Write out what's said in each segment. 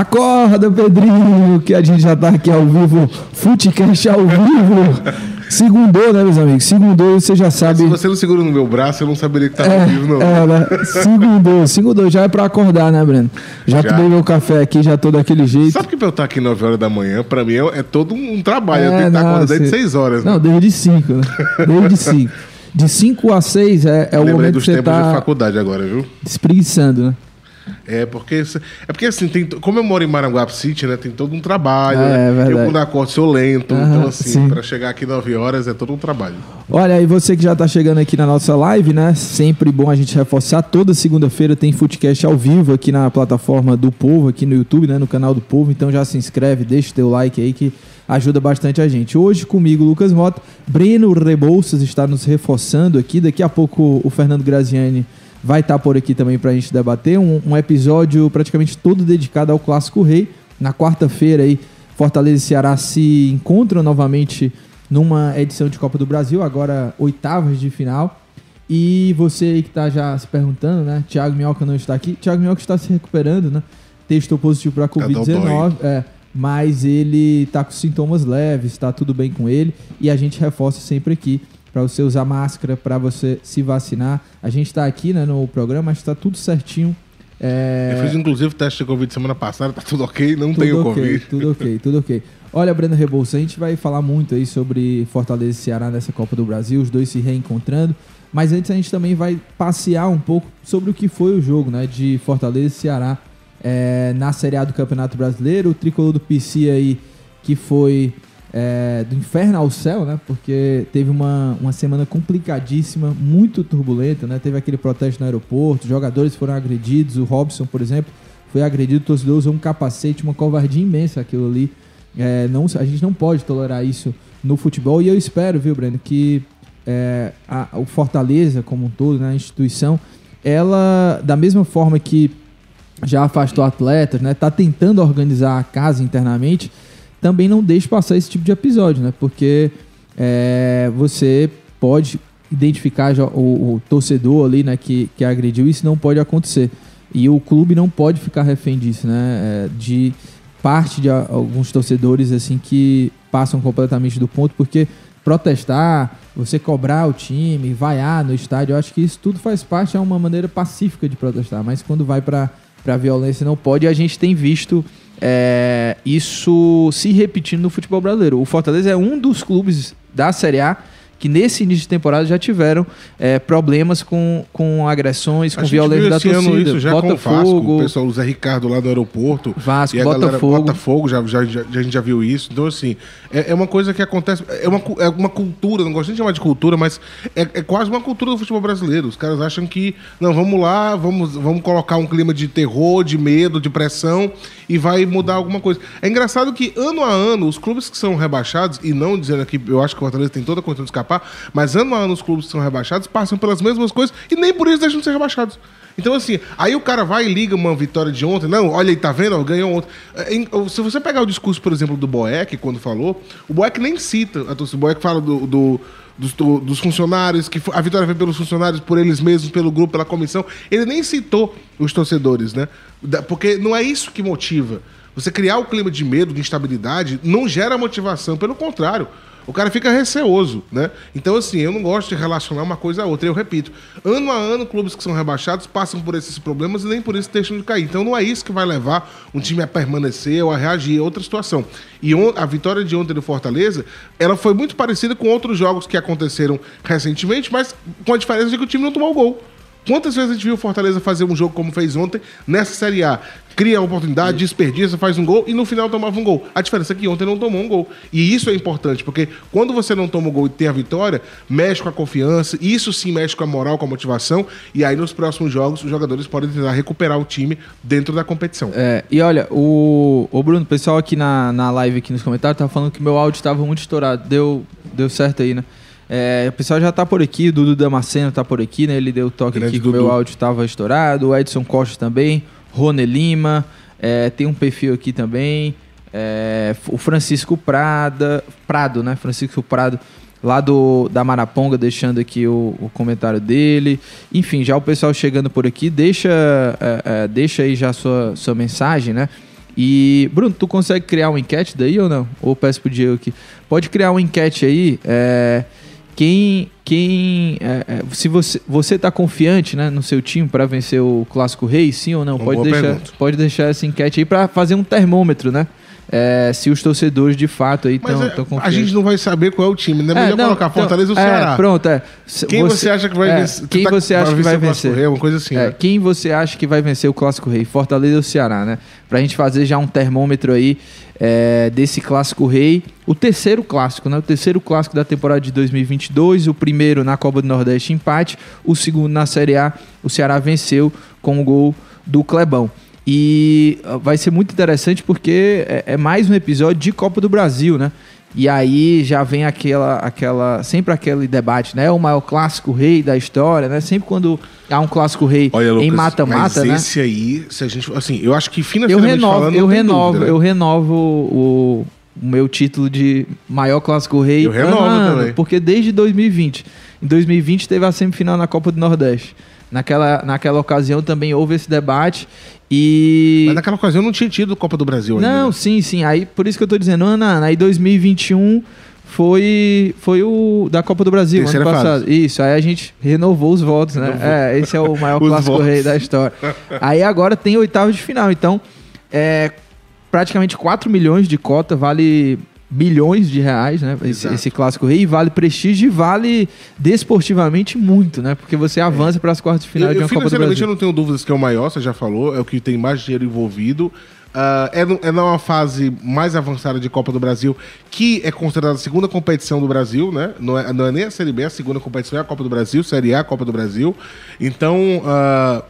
Acorda, Pedrinho, que a gente já tá aqui ao vivo, Futecast ao vivo. Segundou, né, meus amigos? Segundou, você já sabe. Se você não segura no meu braço, eu não saberia que tá ao vivo, não. É, né? Segundou, segundou, já é pra acordar, né, Breno? Já, Já. tomei meu café aqui, já tô daquele jeito. Sabe que pra eu estar aqui 9 horas da manhã, pra mim é, é todo um trabalho. eu É, tenho que estar não, acordado desde você- 6 horas. né? Não, desde 5, né? Desde 5. De 5 a 6 é, é o momento que dos você tempos de tá faculdade agora, viu? espreguiçando, né? É porque, é porque assim, tem, como eu moro em Maranguape City, né? Tem todo um trabalho. É, né? é verdade. Eu quando acordo sou lento. Aham, então, assim, sim. pra chegar aqui 9 horas é todo um trabalho. Olha, e você que já tá chegando aqui na nossa live, né? Sempre bom a gente reforçar. Toda segunda-feira tem Footcast ao vivo aqui na plataforma do Povo, aqui no YouTube, né? No canal do Povo. Então já se inscreve, deixa o teu like aí que ajuda bastante a gente. Hoje comigo, Lucas Mota. Breno Rebouças está nos reforçando aqui. Daqui a pouco o Fernando Graziani vai estar por aqui também pra gente debater. Um, um episódio praticamente todo dedicado ao Clássico Rei. Na quarta-feira aí, Fortaleza e Ceará se encontram novamente numa edição de Copa do Brasil, agora oitavas de final. E você aí que tá já se perguntando, né? Thiago Minhoca não está aqui. Thiago Minhoca está se recuperando, né? Testou positivo para Covid-19, é, mas ele tá com sintomas leves, está tudo bem com ele. E a gente reforça sempre aqui para você usar máscara, para você se vacinar. A gente está aqui né, no programa, está tudo certinho. É, Eu fiz inclusive teste de Covid semana passada, tá tudo ok, não tudo tenho ok, Covid. tudo ok, tudo ok. Olha, Breno Rebouça, a gente vai falar muito aí sobre Fortaleza e Ceará nessa Copa do Brasil, os dois se reencontrando. Mas antes a gente também vai passear um pouco sobre o que foi o jogo, né? De Fortaleza e Ceará é, na Série A do Campeonato Brasileiro. O tricolor do PC aí, que foi é, do inferno ao céu, né? Porque teve uma, uma semana complicadíssima, muito turbulenta, né? Teve aquele protesto no aeroporto, jogadores foram agredidos, o Robson, por exemplo, foi agredido, o torcedor usou um capacete, uma covardia imensa aquilo ali. É, não, a gente não pode tolerar isso no futebol e eu espero, viu, Breno, que é, a- o Fortaleza como um todo, né, a instituição, ela, da mesma forma que já afastou atletas, né, tá tentando organizar a casa internamente, também não deixe passar esse tipo de episódio, né, porque é, você pode identificar já o, o torcedor ali, né, que, que agrediu, isso não pode acontecer. E o clube não pode ficar refém disso, né, é, de parte de a- alguns torcedores assim que passam completamente do ponto, porque protestar, você cobrar o time, vaiar no estádio, eu acho que isso tudo faz parte, é uma maneira pacífica de protestar, mas quando vai para para violência não pode, e a gente tem visto é, isso se repetindo no futebol brasileiro. O Fortaleza é um dos clubes da Série A que nesse início de temporada já tiveram é, problemas com, com agressões, A com violência da torcida. isso já com o Vasco, o Botafogo, pessoal, o Zé Ricardo lá do aeroporto. Vasco, E a galera- Botafogo. Botafogo, já, já, já- a gente já viu isso. Então, assim, é, é uma coisa que acontece. É uma, é uma cultura, não gosto nem de chamar de cultura, mas é, é quase uma cultura do futebol brasileiro. Os caras acham que, não, vamos lá, vamos, vamos colocar um clima de terror, de medo, de pressão e vai mudar alguma coisa. É engraçado que, ano a ano, os clubes que são rebaixados, e não dizendo aqui, eu acho que o Fortaleza tem toda a condição de escapar, mas ano a ano os clubes que são rebaixados passam pelas mesmas coisas e nem por isso deixam de ser rebaixados. Então, assim, aí o cara vai e liga uma vitória de ontem. Não, olha aí, tá vendo? Ganhou ontem. É, Se você pegar o discurso, por exemplo, do Boeck, quando falou, o Boeck nem cita. O Boeck fala do, do- dos, do- dos funcionários, que a vitória veio pelos funcionários, por eles mesmos, pelo grupo, pela comissão. Ele nem citou os torcedores, né? Porque não é isso que motiva. Você criar o clima de medo, de instabilidade, não gera motivação. Pelo contrário. O cara fica receoso, né? Então, assim, eu não gosto de relacionar uma coisa a outra. Eu repito, ano a ano, clubes que são rebaixados passam por esses problemas e nem por isso deixam de cair. Então, não é isso que vai levar um time a permanecer ou a reagir. É outra situação. E a vitória de ontem do Fortaleza, ela foi muito parecida com outros jogos que aconteceram recentemente, mas com a diferença de que o time não tomou gol. Quantas vezes a gente viu o Fortaleza fazer um jogo como fez ontem nessa Série A? Cria a oportunidade, desperdiça, faz um gol e no final tomava um gol. A diferença é que ontem não tomou um gol. E isso é importante, porque quando você não toma o gol e tem a vitória, mexe com a confiança, isso sim mexe com a moral, com a motivação, e aí nos próximos jogos os jogadores podem tentar recuperar o time dentro da competição. É, e olha, o, o Bruno, o pessoal aqui na, na live, aqui nos comentários, tá falando que meu áudio estava muito estourado. Deu, deu certo aí, né? É, o pessoal já tá por aqui, o Dudu Damasceno tá por aqui, né? Ele deu toque Grande aqui que o meu áudio estava estourado. O Edson Costa também, Rony Lima, é, tem um perfil aqui também. é, o Francisco Prada, Prado, né? Francisco Prado, lá do, da Maraponga, deixando aqui o, o comentário dele. Enfim, já o pessoal chegando por aqui, deixa, é, é, deixa aí já a sua, sua mensagem, né? E, Bruno, tu consegue criar uma enquete daí ou não? Ou peço pro Diego aqui. Pode criar uma enquete aí. é, quem. Quem é, é, se você, você tá confiante né, no seu time para vencer o Clássico Rei, sim ou não? Uma Pode deixar, pergunta. pode deixar essa enquete aí para fazer um termômetro, né? É, se os torcedores de fato aí estão é, a confiantes. gente não vai saber qual é o time, né? É, Melhor não, colocar então, Fortaleza ou é, Ceará. Pronto, é. Quem você, acha que vai é, vencer? Quem tá- você acha que vai vencer? Rei, uma coisa assim, É, né? quem você acha que vai vencer o Clássico Rei? Fortaleza ou Ceará, né? Pra gente fazer já um termômetro aí é, desse Clássico Rei. O terceiro clássico, né? O terceiro clássico da temporada de 2022. O primeiro na Copa do Nordeste, empate. O segundo na Série A, o Ceará venceu com o gol do Clebão. E ah, vai ser muito interessante porque é, é mais um episódio de Copa do Brasil, né? E aí já vem aquela, aquela, sempre aquele debate, né? O maior clássico rei da história, né? Sempre quando há um clássico rei Olha, Lucas, em mata-mata, né? esse aí, se a gente, assim, eu acho que Eu financeiramente renovo, falando, eu renovo, dúvida, né? eu renovo o, o meu título de maior clássico rei Eu renovo ano, também. porque desde 2020, em 2020 teve a semifinal na Copa do Nordeste. Naquela, naquela ocasião também houve esse debate e Mas naquela ocasião não tinha tido Copa do Brasil ainda. não, né? sim, sim. Aí por isso que eu tô dizendo, ano a ano. Aí 2021 foi foi o da Copa do Brasil Terceira ano passado. fase. Isso, aí a gente renovou os votos, né? Renovou. É, esse é o maior clássico votos. rei da história. Aí agora tem oitavo de final, então é praticamente 4 milhões de cota, vale bilhões de reais, né? Esse, esse clássico rei vale prestígio e vale desportivamente muito, né? Porque você avança para as quartas de final Eu, de eu, uma Copa do financeiramente eu Brasil. não tenho dúvidas que é o maior, você já falou, é o que tem mais dinheiro envolvido. Ah, é, no- é numa fase mais avançada de Copa do Brasil, que é considerada a segunda competição do Brasil, né? Não é, não é nem a Série B, a segunda competição é a Copa do Brasil, Série A, Copa do Brasil. Então, ah,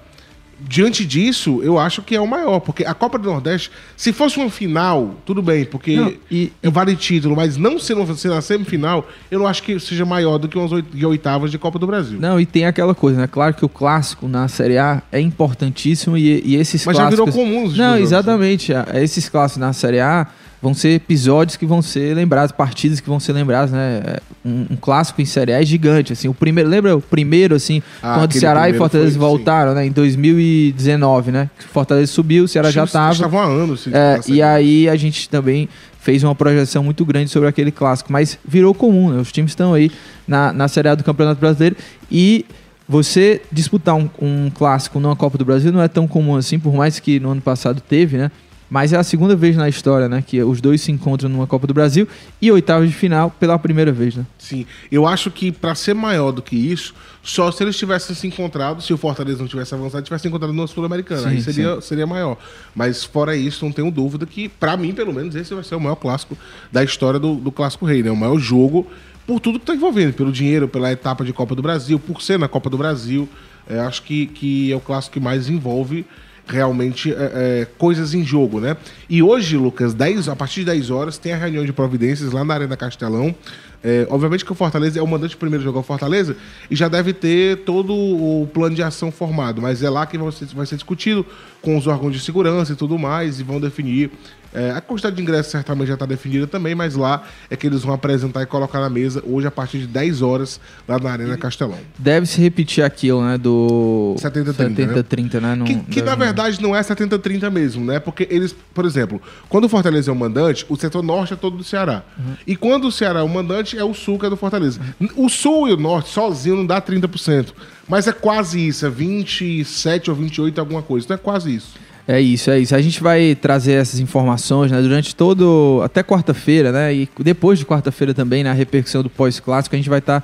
diante disso, eu acho que é o maior, porque a Copa do Nordeste, se fosse uma final, tudo bem, porque Não, e- é vale título, mas não sendo, sendo a semifinal, eu não acho que seja maior do que umas oitavas de Copa do Brasil. Não, e tem aquela coisa, né? Claro que o clássico na Série A é importantíssimo e, e esses Mas já clássicos... virou comum os últimos Não, jogos, né? exatamente. Ah, Esses clássicos na Série A vão ser episódios que vão ser lembrados, partidas que vão ser lembradas, né? Um, um clássico em Série A é gigante, assim. O primeiro, lembra o primeiro, assim, Ah, quando Ceará e Fortaleza foi, voltaram, né? Em 2019, né? Fortaleza subiu, o Ceará já Eles tava... estavam há anos. É, e aí a gente também fez uma projeção muito grande sobre aquele clássico, mas virou comum, né? Os times estão aí na, na Série A do Campeonato Brasileiro e você disputar um, um clássico numa Copa do Brasil não é tão comum assim, por mais que no ano passado teve, né? Mas é a segunda vez na história, né? Que os dois se encontram numa Copa do Brasil e oitavas de final pela primeira vez, né? Sim, eu acho que pra ser maior do que isso, só se eles tivessem se encontrado, se o Fortaleza não tivesse avançado, tivesse se encontrado no Sul-Americana, aí seria, seria maior. Mas fora isso, não tenho dúvida que, pra mim, pelo menos, esse vai ser o maior clássico da história do, do Clássico Rei, né? O maior jogo por tudo que tá envolvendo, pelo dinheiro, pela etapa de Copa do Brasil, por ser na Copa do Brasil. É, acho que, que é o clássico que mais envolve realmente é, é, coisas em jogo, né? E hoje, Lucas, 10, a partir de 10 horas, tem a reunião de providências lá na Arena Castelão. É, obviamente que o Fortaleza é o mandante primeiro jogar o Fortaleza e já deve ter todo o plano de ação formado, mas é lá que vai ser, vai ser discutido com os órgãos de segurança e tudo mais e vão definir. é, a quantidade de ingressos certamente já está definida também, mas lá é que eles vão apresentar e colocar na mesa hoje a partir de 10 horas lá na Arena Castelão. Deve se repetir aquilo, né? Do 70-30, 70-30, né? Não Que, que, na verdade não é 70-30 mesmo, né? Porque eles, por exemplo, quando o Fortaleza é o mandante, o setor norte é todo do Ceará. E quando o Ceará é o mandante, é o sul que é do Fortaleza. O sul e o norte sozinho não dá 30%. Mas é quase isso, é 27 ou 28 alguma coisa. Então é quase isso. É isso, é isso. A gente vai trazer essas informações né, durante todo. até quarta-feira, né? E depois de quarta-feira também, na repercussão do pós-clássico, a gente vai estar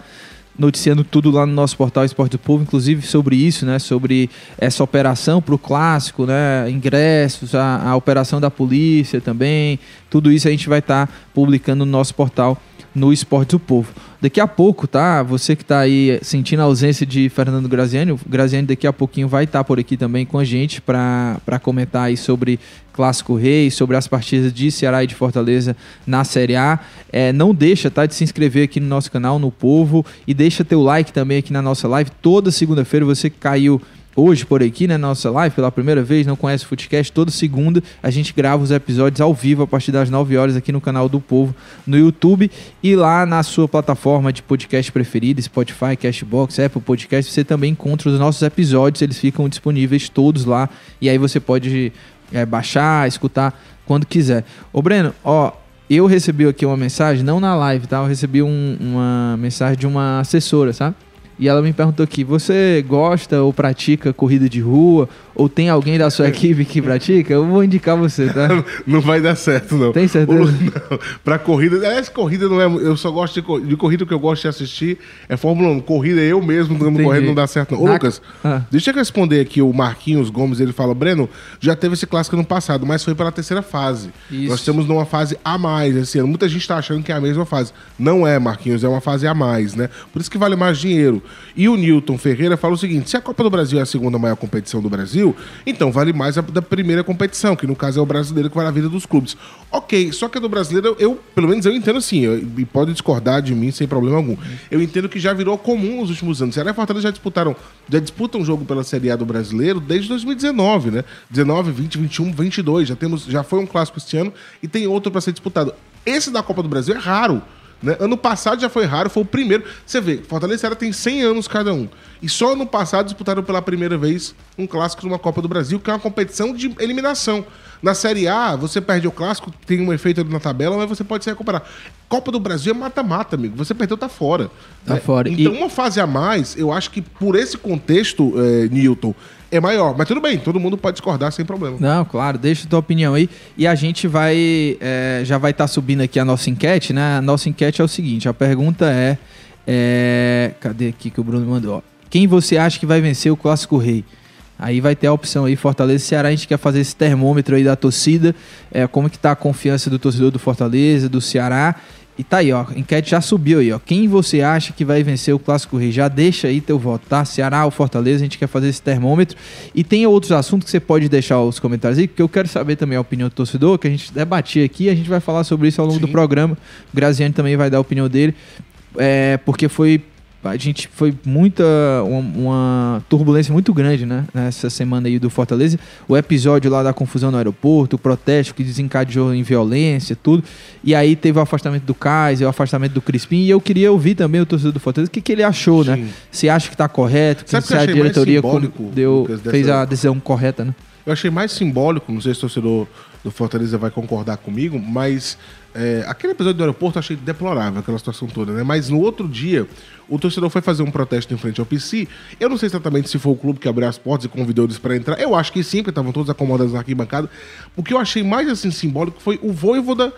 noticiando tudo lá no nosso portal Esporte do Povo, inclusive sobre isso, né? Sobre essa operação para o clássico, né? Ingressos, a, a, operação da polícia também. Tudo isso a gente vai estar tá publicando no nosso portal no Esporte do Povo. Daqui a pouco, tá? Você que está aí sentindo a ausência de Fernando Graziani, o Graziani daqui a pouquinho vai estar tá por aqui também com a gente para comentar aí sobre Clássico Rei, sobre as partidas de Ceará e de Fortaleza na Série A. É, não deixa, tá, de se inscrever aqui no nosso canal, no Povo, e deixa teu like também aqui na nossa live. Toda segunda-feira você que caiu hoje por aqui, né, nossa live, pela primeira vez, não conhece o Footcast, toda segunda a gente grava os episódios ao vivo a partir das 9 horas aqui no canal do Povo no YouTube e lá na sua plataforma de podcast preferida, Spotify, Cashbox, Apple Podcast, você também encontra os nossos episódios, eles ficam disponíveis todos lá e aí você pode é, baixar, escutar quando quiser. Ô Breno, ó, eu recebi aqui uma mensagem, não na live, tá? Eu recebi um, uma mensagem de uma assessora, sabe? E ela me perguntou aqui: você gosta ou pratica corrida de rua? Ou tem alguém da sua equipe que pratica? Eu vou indicar você, tá? não vai dar certo, não. Tem certeza? Não, pra corrida. Aliás, corrida não é. Eu só gosto de, de corrida que eu gosto de assistir é Fórmula 1. Corrida eu mesmo dando corrida não dá certo, não. Ô, Na... Lucas, ah. deixa eu responder aqui o Marquinhos Gomes. Ele fala: Breno, já teve esse clássico no passado, mas foi pela terceira fase. Isso. Nós temos numa fase a mais esse ano. Muita gente tá achando que é a mesma fase. Não é, Marquinhos, é uma fase a mais, né? Por isso que vale mais dinheiro. E o Newton Ferreira fala o seguinte: se a Copa do Brasil é a segunda maior competição do Brasil, então vale mais a da primeira competição, que no caso é o brasileiro que vai na vida dos clubes. Ok, só que a do brasileiro, eu, pelo menos eu entendo assim, e pode discordar de mim sem problema algum. Eu entendo que já virou comum nos últimos anos. Ceará e Fortaleza já disputaram, já disputam jogo pela Série A do brasileiro desde 2019, né? 19, 20, 21, 22. Já temos, já foi um clássico este ano e tem outro para ser disputado. Esse da Copa do Brasil é raro. Né? Ano passado já foi raro, foi o primeiro. Você vê, Fortaleza e Ceará tem 100 anos cada um. E só ano passado disputaram pela primeira vez um clássico de uma Copa do Brasil, que é uma competição de eliminação. Na Série A, você perde o clássico, tem um efeito na tabela, mas você pode se recuperar. Copa do Brasil é mata-mata, amigo. Você perdeu, tá fora. Tá né? fora. Então, e... uma fase a mais, eu acho que por esse contexto, é, Newton, é maior. Mas tudo bem, todo mundo pode discordar sem problema. Não, claro, deixa tua opinião aí. E a gente vai. É, já vai estar tá subindo aqui a nossa enquete, né? A nossa enquete é o seguinte: a pergunta é. é cadê aqui que o Bruno mandou? Quem você acha que vai vencer o Clássico Rei? Aí vai ter a opção aí, Fortaleza e Ceará. A gente quer fazer esse termômetro aí da torcida. É, como que tá a confiança do torcedor do Fortaleza, do Ceará. E tá aí, ó. A enquete já subiu aí, ó. Quem você acha que vai vencer o Clássico Rei? Já deixa aí teu voto, tá? Ceará ou Fortaleza, a gente quer fazer esse termômetro. E tem outros assuntos que você pode deixar os comentários aí, porque eu quero saber também a opinião do torcedor, que a gente debatia aqui, a gente vai falar sobre isso ao longo Sim. do programa. O Graziani também vai dar a opinião dele. É, porque foi a gente foi muita uma, turbulência muito grande, né? Nessa semana aí do Fortaleza. O episódio lá da confusão no aeroporto, o protesto que desencadeou em violência, tudo. E aí teve o afastamento do Kaiser, o afastamento do Crispim. E eu queria ouvir também o torcedor do Fortaleza, o que, que ele achou, né? Sim. né? Se acha que está correto, que se a diretoria deu, fez a decisão correta, né? Eu achei mais simbólico, não sei se o torcedor do Fortaleza vai concordar comigo, mas é, aquele episódio do aeroporto eu achei deplorável, aquela situação toda, né? Mas no outro dia, o torcedor foi fazer um protesto em frente ao PC. Eu não sei exatamente se foi o clube que abriu as portas e convidou eles para entrar. Eu acho que sim, porque estavam todos acomodados na arquibancada. O que eu achei mais assim simbólico foi o Voivoda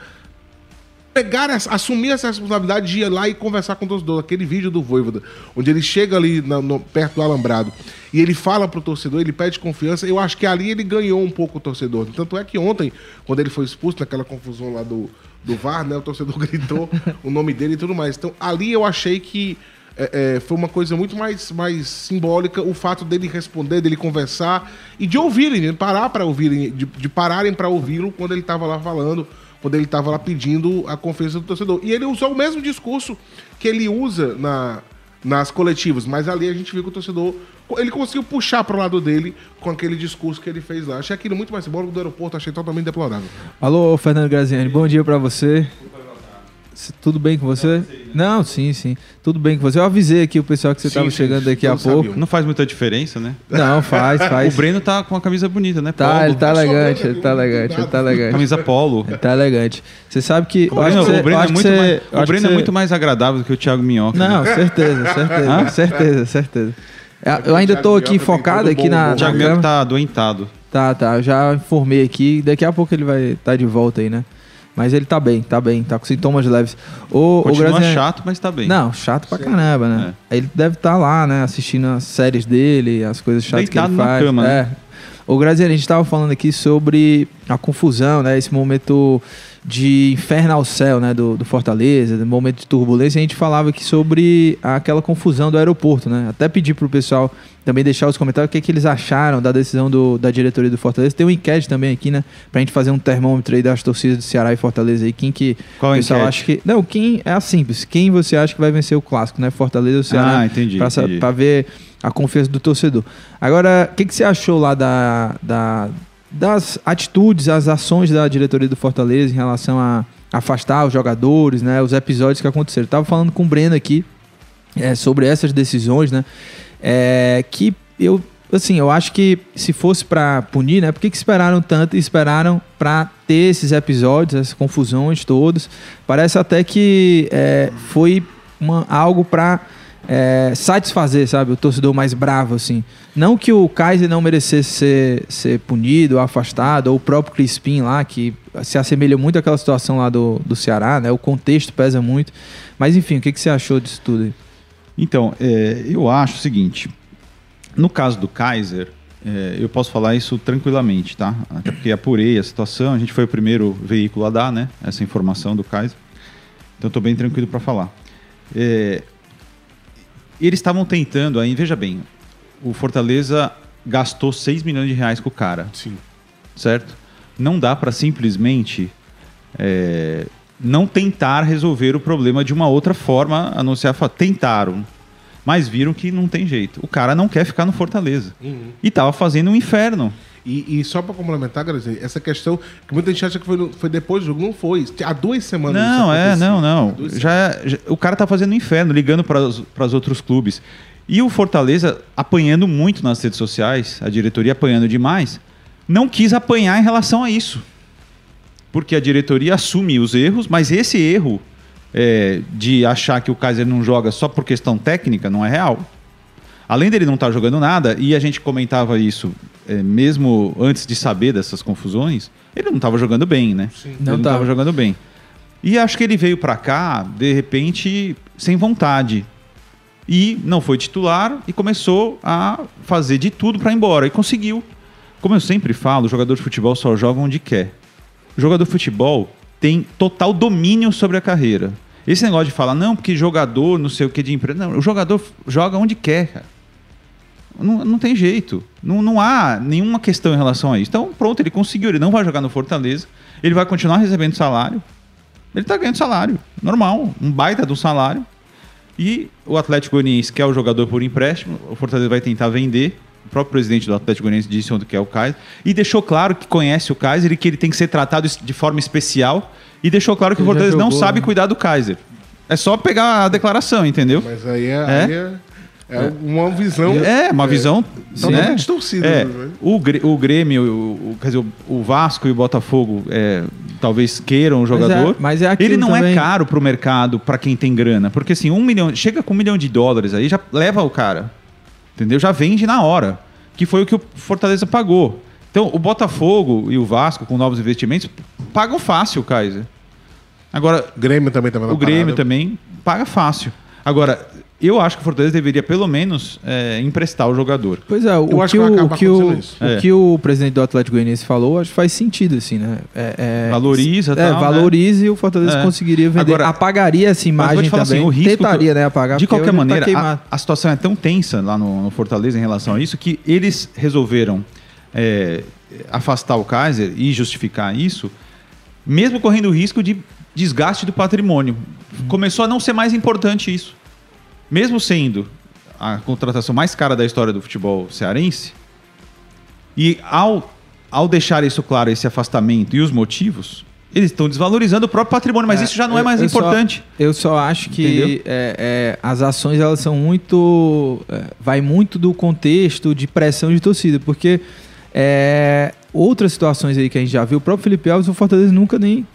pegar, assumir essa responsabilidade de ir lá e conversar com o torcedor. Aquele vídeo do Voivoda, onde ele chega ali no, perto do alambrado e ele fala pro torcedor, ele pede confiança. Eu acho que ali ele ganhou um pouco o torcedor. Tanto é que ontem, quando ele foi expulso naquela confusão lá do, do VAR, né? O torcedor gritou o nome dele e tudo mais. Então ali eu achei que é, é, foi uma coisa muito mais, mais simbólica o fato dele responder, dele conversar e de ouvirem, de parar para ouvirem, de, de pararem para ouvi-lo quando ele estava lá falando, quando ele estava lá pedindo a confiança do torcedor. E ele usou o mesmo discurso que ele usa na, nas coletivas, mas ali a gente viu que o torcedor ele conseguiu puxar para o lado dele com aquele discurso que ele fez lá. Achei aquilo muito mais simbólico do aeroporto, achei totalmente deplorável. Alô, Fernando Graziani, bom dia para você. Tudo bem com você? Não, sim, sim. Tudo bem com você. Eu avisei aqui o pessoal que você estava chegando daqui a pouco. Sabiam. Não faz muita diferença, né? Não, faz, faz. o Breno tá com uma camisa bonita, né? Tá, polo. ele tá elegante, ele tá elegante, ele tá elegante. Camisa polo. Ele tá elegante. Você sabe que. O Breno, você, o Breno, é, muito você, mais, o Breno é você... é muito mais agradável do que o Thiago Minhoca. Não, né? certeza, certeza, certeza, certeza. Eu ainda tô aqui focado aqui na. O Thiago Minhoca tá adoentado. Tá, tá. Eu já informei aqui. Daqui a pouco ele vai estar tá de volta aí, né? Mas ele tá bem, tá bem, tá com sintomas leves. O, Continua o Graziani- chato, mas tá bem. Não, chato pra caramba, né? Ele deve estar lá, né, assistindo as séries dele, as coisas chatas que Deitado ele na faz. cama, é. né? O Graziani, a gente tava falando aqui sobre a confusão, né? Esse momento de inferno ao céu, né? Do, do Fortaleza, do momento de turbulência. A gente falava aqui sobre aquela confusão do aeroporto, né? Até pedir pro pessoal também deixar os comentários o que, é que eles acharam da decisão do- da diretoria do Fortaleza. Tem uma enquete também aqui, né? Pra gente fazer um termômetro aí das torcidas do Ceará e Fortaleza aí. Quem que Qual o pessoal enquete? acha que. Não, quem é a simples. Quem você acha que vai vencer o clássico, né? Fortaleza ou Ceará? Ah, entendi, Pra, entendi. pra ver a confiança do torcedor. Agora, o que, que você achou lá da, da- das atitudes, as ações da diretoria do Fortaleza em relação a afastar os jogadores, né? Os episódios que aconteceram. Eu tava falando com o Breno aqui é, sobre essas decisões, né? É, que eu, assim, eu acho que se fosse pra punir, né? Por que, que esperaram tanto e esperaram pra ter esses episódios, essas confusões todas? Parece até que é, foi uma, algo pra é, satisfazer, sabe? O torcedor mais bravo, assim. Não que o Kaiser não merecesse ser, ser punido, afastado, ou o próprio Crispim lá, que se assemelha muito àquela situação lá do, do Ceará, né? O contexto pesa muito. Mas enfim, o que, que você achou disso tudo aí? Então, é, eu acho o seguinte: no caso do Kaiser, é, eu posso falar isso tranquilamente, tá? Até porque apurei a situação, a gente foi o primeiro veículo a dar, né? Essa informação do Kaiser. Então, estou bem tranquilo para falar. É, eles estavam tentando aí, veja bem, o Fortaleza gastou 6 milhões de reais com o cara Sim. certo? Não dá para simplesmente é, não tentar resolver o problema de uma outra forma, a não ser a fa- tentaram, mas viram que não tem jeito. O cara não quer ficar no Fortaleza e tava fazendo um inferno. E, e só pra complementar, Grazinha, essa questão que muita gente acha que foi, foi depois do jogo, não foi. Há duas semanas Não, é, não, não. Já, já- o cara tá fazendo um inferno, ligando para os outros clubes. E o Fortaleza apanhando muito nas redes sociais, a diretoria apanhando demais, não quis apanhar em relação a isso. Porque a diretoria assume os erros, mas esse erro é, de achar que o Kaiser não joga só por questão técnica não é real. Além dele não estar jogando nada, e a gente comentava isso é, mesmo antes de saber dessas confusões, ele não estava jogando bem, né? Sim. Ele Não não tava. estava jogando bem. E acho que ele veio pra cá, de repente, sem vontade. E não foi titular e começou a fazer de tudo pra ir embora. E conseguiu. Como eu sempre falo, o jogador de futebol só joga onde quer. O jogador de futebol tem total domínio sobre a carreira. Esse negócio de falar, não, porque jogador, não sei o que de empresa. Não, o jogador joga onde quer, cara. Não, não tem jeito. Não, não há nenhuma questão em relação a isso. Então, pronto, ele conseguiu. Ele não vai jogar no Fortaleza. Ele vai continuar recebendo salário. Ele tá ganhando salário. Normal. Um baita do salário. E o Atlético Goianiense quer o jogador por empréstimo. O Fortaleza vai tentar vender. O próprio presidente do Atlético Goianiense disse ontem que é o Kaiser. E deixou claro que conhece o Kaiser e que ele tem que ser tratado de forma especial. E deixou claro que Ele o Fortaleza não jogou, sabe né? cuidar do Kaiser. É só pegar a declaração, entendeu? Mas aí é, É? aí é, é uma visão. É, uma visão. totalmente né? distorcida, É, né? o, Grê- o Grêmio, o, o- quer dizer, o, o Vasco e o Botafogo é, talvez queiram o jogador. mas é aquilo Ele não também. é caro pro mercado para quem tem grana. Porque assim, um milhão. Chega com um milhão de dólares aí, já leva o cara. Entendeu? Já vende na hora. Que foi o que o Fortaleza pagou. Então, o Botafogo e o Vasco, com novos investimentos, pagam fácil o Kaiser. Agora, O Grêmio também estava na o Grêmio parada. também paga fácil. Agora, eu acho que o Fortaleza deveria pelo menos é, emprestar o jogador. Pois é, o, que, que que, É. que o presidente do Atlético Goianiense falou, acho que faz sentido, assim, né? É, é- Valoriza, É, tal, né? valoriza e o Fortaleza É. conseguiria vender. Agora- apagaria essa Mas vou imagem falar também. assim, o risco Tentaria, que- né, apagar. De qualquer tá maneira, queimado. a, a situação é tão tensa lá no, no Fortaleza em relação a isso que eles resolveram é, afastar o Kaiser e justificar isso, mesmo correndo o risco de desgaste do patrimônio. Começou a não ser mais importante isso. Mesmo sendo a contratação mais cara da história do futebol cearense, e ao, ao deixar isso claro, esse afastamento e os motivos, eles estão desvalorizando o próprio patrimônio, mas isso já não é Eu- mais eu só- importante. eu só acho que é, é, as ações elas são muito. é, vai muito do contexto de pressão de torcida, porque é, outras situações aí que a gente já viu, o próprio Felipe Alves, o Fortaleza nunca nem,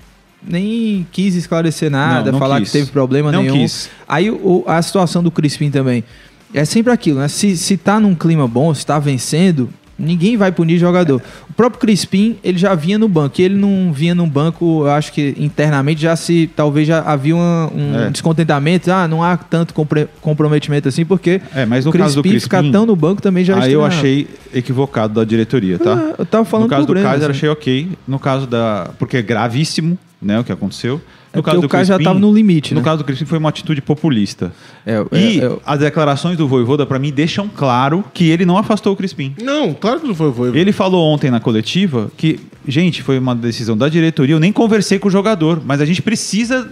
nem quis esclarecer nada, Não, não falar quis. que teve problema Não nenhum. quis. Aí o- a situação do Crispim também. É sempre aquilo, né? Se, se tá num clima bom, se tá vencendo, Ninguém vai punir jogador. O próprio Crispim, ele já vinha no banco. E ele não vinha no banco, eu acho que internamente já se. Talvez já havia uma- um É. descontentamento. Ah, não há tanto compre- comprometimento assim, porque É, mas no o caso do Crispim ficar Crispim, tão no banco também já Aí eu achei equivocado da diretoria, tá? Ah, eu tava falando no caso do Kaiser, assim. achei ok. No caso da. Porque é gravíssimo, né? O que aconteceu. É No porque o Kaiser já Crispim- tava no limite, No né? caso do Crispim foi uma atitude populista. É, E é, é, as declarações do Voivoda, pra mim, deixam claro que ele não afastou o Crispim. Não, claro que não foi. foi. Ele falou ontem na coletiva que, gente, foi uma decisão da diretoria. Eu nem conversei com o jogador, mas a gente precisa.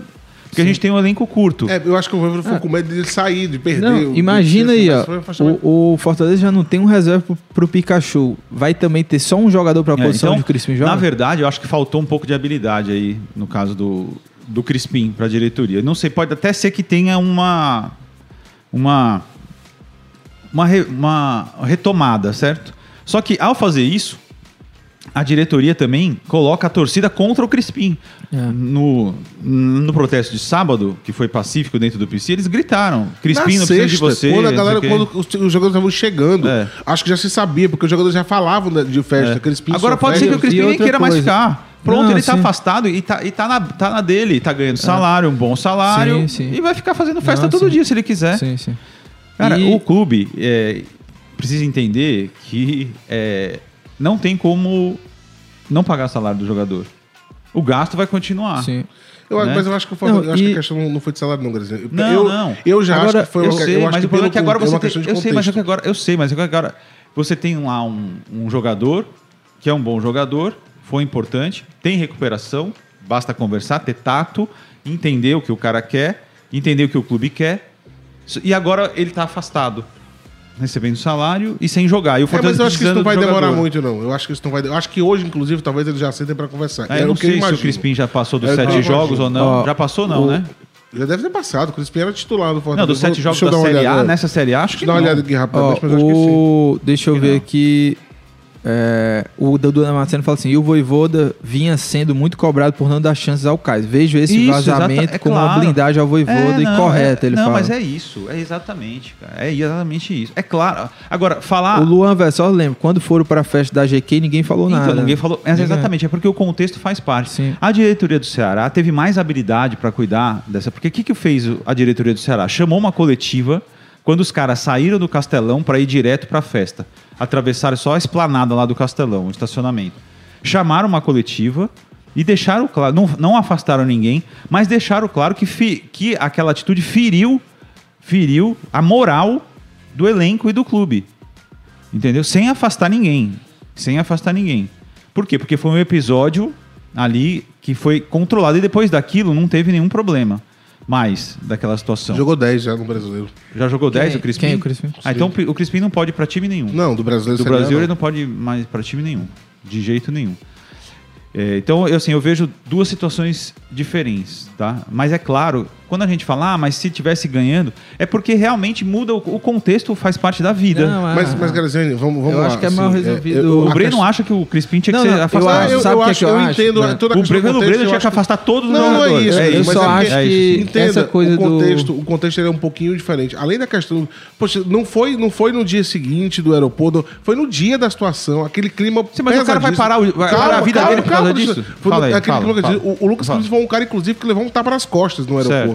Porque a gente tem um elenco curto. É, eu acho que o Voivoda ficou com medo de ele sair, de perder. Não, o- imagina de- aí, mas ó. O, o Fortaleza já não tem um reserva pro, pro Pikachu. Vai também ter só um jogador pra É, posição então, o Crispim joga? Na verdade, eu acho que faltou um pouco de habilidade aí, no caso do, do Crispim, para a diretoria. Não sei, pode até ser que tenha uma. Uma. Uma, re- uma retomada, certo? Só que ao fazer isso, a diretoria também coloca a torcida contra o Crispim. É. No, no protesto de sábado, que foi pacífico dentro do PC, eles gritaram: Crispim Na não precisa de sexta, você. Quando a galera, quando os, os jogadores estavam chegando, É. acho que já se sabia, porque os jogadores já falavam de festa. É. Crispim Agora pode ser festa. que o Crispim E nem queira mais coisa. ficar. Pronto, Não, ele tá sim. afastado e tá, e tá, na, tá na dele, tá ganhando salário, um bom salário. Sim, sim. E vai ficar fazendo festa Não, todo sim. dia se ele quiser. Sim, sim. Cara, E- o clube é, precisa entender que é, não tem como não pagar salário do jogador. O gasto vai continuar. sim. Eu, né? Mas eu acho que, Fortaleza- Não, eu acho que e- a questão não foi de salário, não, Grazinha. Eu- Não, eu, não. Eu já Agora, acho que foi eu sei, eu acho mas que o problema é pelo que agora é você tem, eu sei, mas é que agora eu sei, mas é que agora você tem lá um, um jogador que é um bom jogador, foi importante, tem recuperação, basta conversar, ter tato, entender o que o cara quer, entender o que o clube quer. E agora ele tá afastado, recebendo salário e sem jogar. E o É, mas Fortaleza eu acho que isso não vai demorar jogador. muito, não. Eu acho que isso não vai. Eu acho que hoje, inclusive, talvez eles já sentem pra conversar. Ah, É eu não o que sei se o Crispim já passou dos É sete jogos ou não. Ó, já passou, não, o- né? Já deve ter passado. O Crispim era titular do Fortaleza. Não, dos sete jogos deixa eu da dar uma Série A, olhada. nessa Série A, acho que Deixa eu dar uma olhada aqui rapidamente, mas eu acho que sim. Deixa eu ver aqui. É, o Dudu Damasceno fala assim: e o Voivoda vinha sendo muito cobrado por não dar chances ao Kaiser. Vejo esse Isso, vazamento é como uma claro. blindagem ao Voivoda e não, correta, é- ele não, fala. mas é isso, é exatamente, cara. É exatamente isso. É claro. Agora, falar. O Luan, velho, só lembro, quando foram pra festa da GQ, ninguém falou Então, nada. ninguém falou. Mas exatamente, é porque o contexto faz parte. Sim. A diretoria do Ceará teve mais habilidade para cuidar dessa. Porque o que, que fez a diretoria do Ceará? Chamou uma coletiva quando os caras saíram do Castelão para ir direto para a festa. Atravessaram só a esplanada lá do Castelão, o estacionamento. Chamaram uma coletiva e deixaram claro, não, não afastaram ninguém, mas deixaram claro que, fi- que aquela atitude feriu, feriu a moral do elenco e do clube. Entendeu? Sem afastar ninguém. Sem afastar ninguém. Por quê? Porque foi um episódio ali que foi controlado e depois daquilo não teve nenhum problema mais daquela situação. Jogou 10 já no brasileiro. Já jogou 10 Quem- o Crispim? quem, o Crispim? Ah, então o Crispim não pode ir pra time nenhum. Não, do brasileiro Do Brasil não. ele não pode ir mais pra time nenhum. De jeito nenhum. É, então, eu, assim, eu vejo duas situações diferentes, tá? Mas é claro, quando a gente fala, ah, mas se tivesse ganhando, é porque realmente muda, o, o contexto faz parte da vida. Não, Mas, ah, mas Graziani, vamos, vamos Eu lá. acho que é mal assim, resolvido. eu- o Breno questão- acha que o Crispim tinha que Não, ser não, eu afastado. acho- eu, eu o que acho, que eu eu entendo né? toda a O questão do Breno contexto, Breno eu tinha que afastar todos os Não, não é jogadores. isso. É, eu mas só é acho que entenda, essa coisa o do- contexto, o contexto é um pouquinho diferente. Além da questão, poxa, não foi, não foi no dia seguinte do aeroporto, foi no dia da situação, aquele clima Sim, mas o cara vai parar o- vai parar a vida dele por causa disso? Eu o, o Lucas. Cruz foi um cara, inclusive, que levou um tapa nas costas no aeroporto.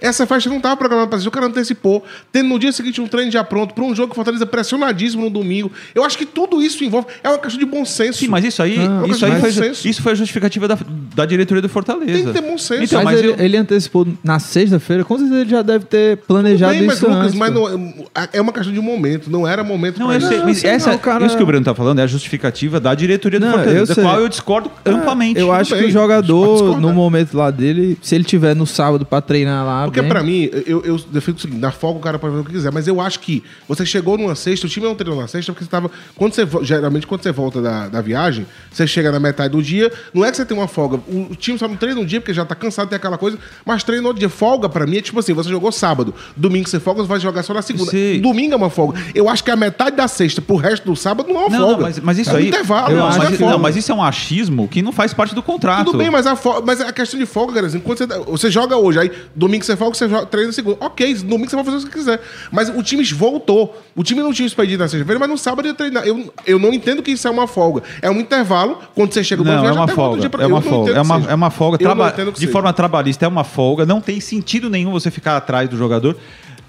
Essa festa não estava programada para isso, o cara antecipou, tendo no dia seguinte um treino já pronto para um jogo que o Fortaleza pressionadíssimo no domingo. Eu acho que tudo isso envolve. É uma questão de bom senso. Sim, mas isso aí, Não, isso, aí foi, senso. isso foi a justificativa da, da diretoria do Fortaleza. Tem que ter bom senso. Então, mas mas ele, eu- ele antecipou na sexta-feira, com certeza ele já deve ter planejado Bem, mas isso Lucas, antes, mas não, é uma questão de momento, não era momento Não, pra eu mas essa, não, cara- isso que o Bruno tá falando é a justificativa da diretoria do Não, Fortaleza, da sei. qual eu discordo amplamente. Eu acho bem, que o jogador, no momento lá dele, se ele tiver no sábado pra treinar lá. Porque pra mim, eu, eu defendo o seguinte, na folga o cara pode fazer o que quiser, mas eu acho que você chegou numa sexta, o time não treinou na sexta, porque você tava. Quando você, vo- geralmente, quando você volta da, da viagem, você chega na metade do dia, não é que você tem uma folga. O, time só não treina um dia, porque já tá cansado, tem aquela coisa, mas treina outro dia. Folga pra mim é tipo assim, você jogou sábado, domingo você folga, você vai jogar só na segunda. Sei. Domingo é uma folga. Eu acho que a metade da sexta pro resto do sábado não é uma Não, folga. não, mas, mas isso é um aí. intervalo, não, mas, é não, mas isso é um achismo que não faz parte do contrato. Tudo bem, mas a, mas a questão de folga, Garazinho, quando você, você joga hoje, aí domingo você folga, você joga, treina segunda. Ok, domingo você vai fazer o que você quiser. Mas o time voltou. O time não tinha expedido na sexta-feira, mas no sábado ia treinar. Eu, eu não entendo que isso é uma folga. É um intervalo, quando você chega Não, é uma até folga. outro dia pra- É uma folga. É que uma, é uma folga. Traba- que de seja. forma trabalhista, é uma folga. Não tem sentido nenhum você ficar atrás do jogador.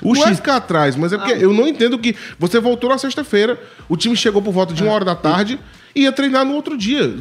O Não é X- ficar atrás, mas é porque eu não entendo que você voltou na sexta-feira, o time chegou por volta de uma hora da tarde e ia treinar no outro dia.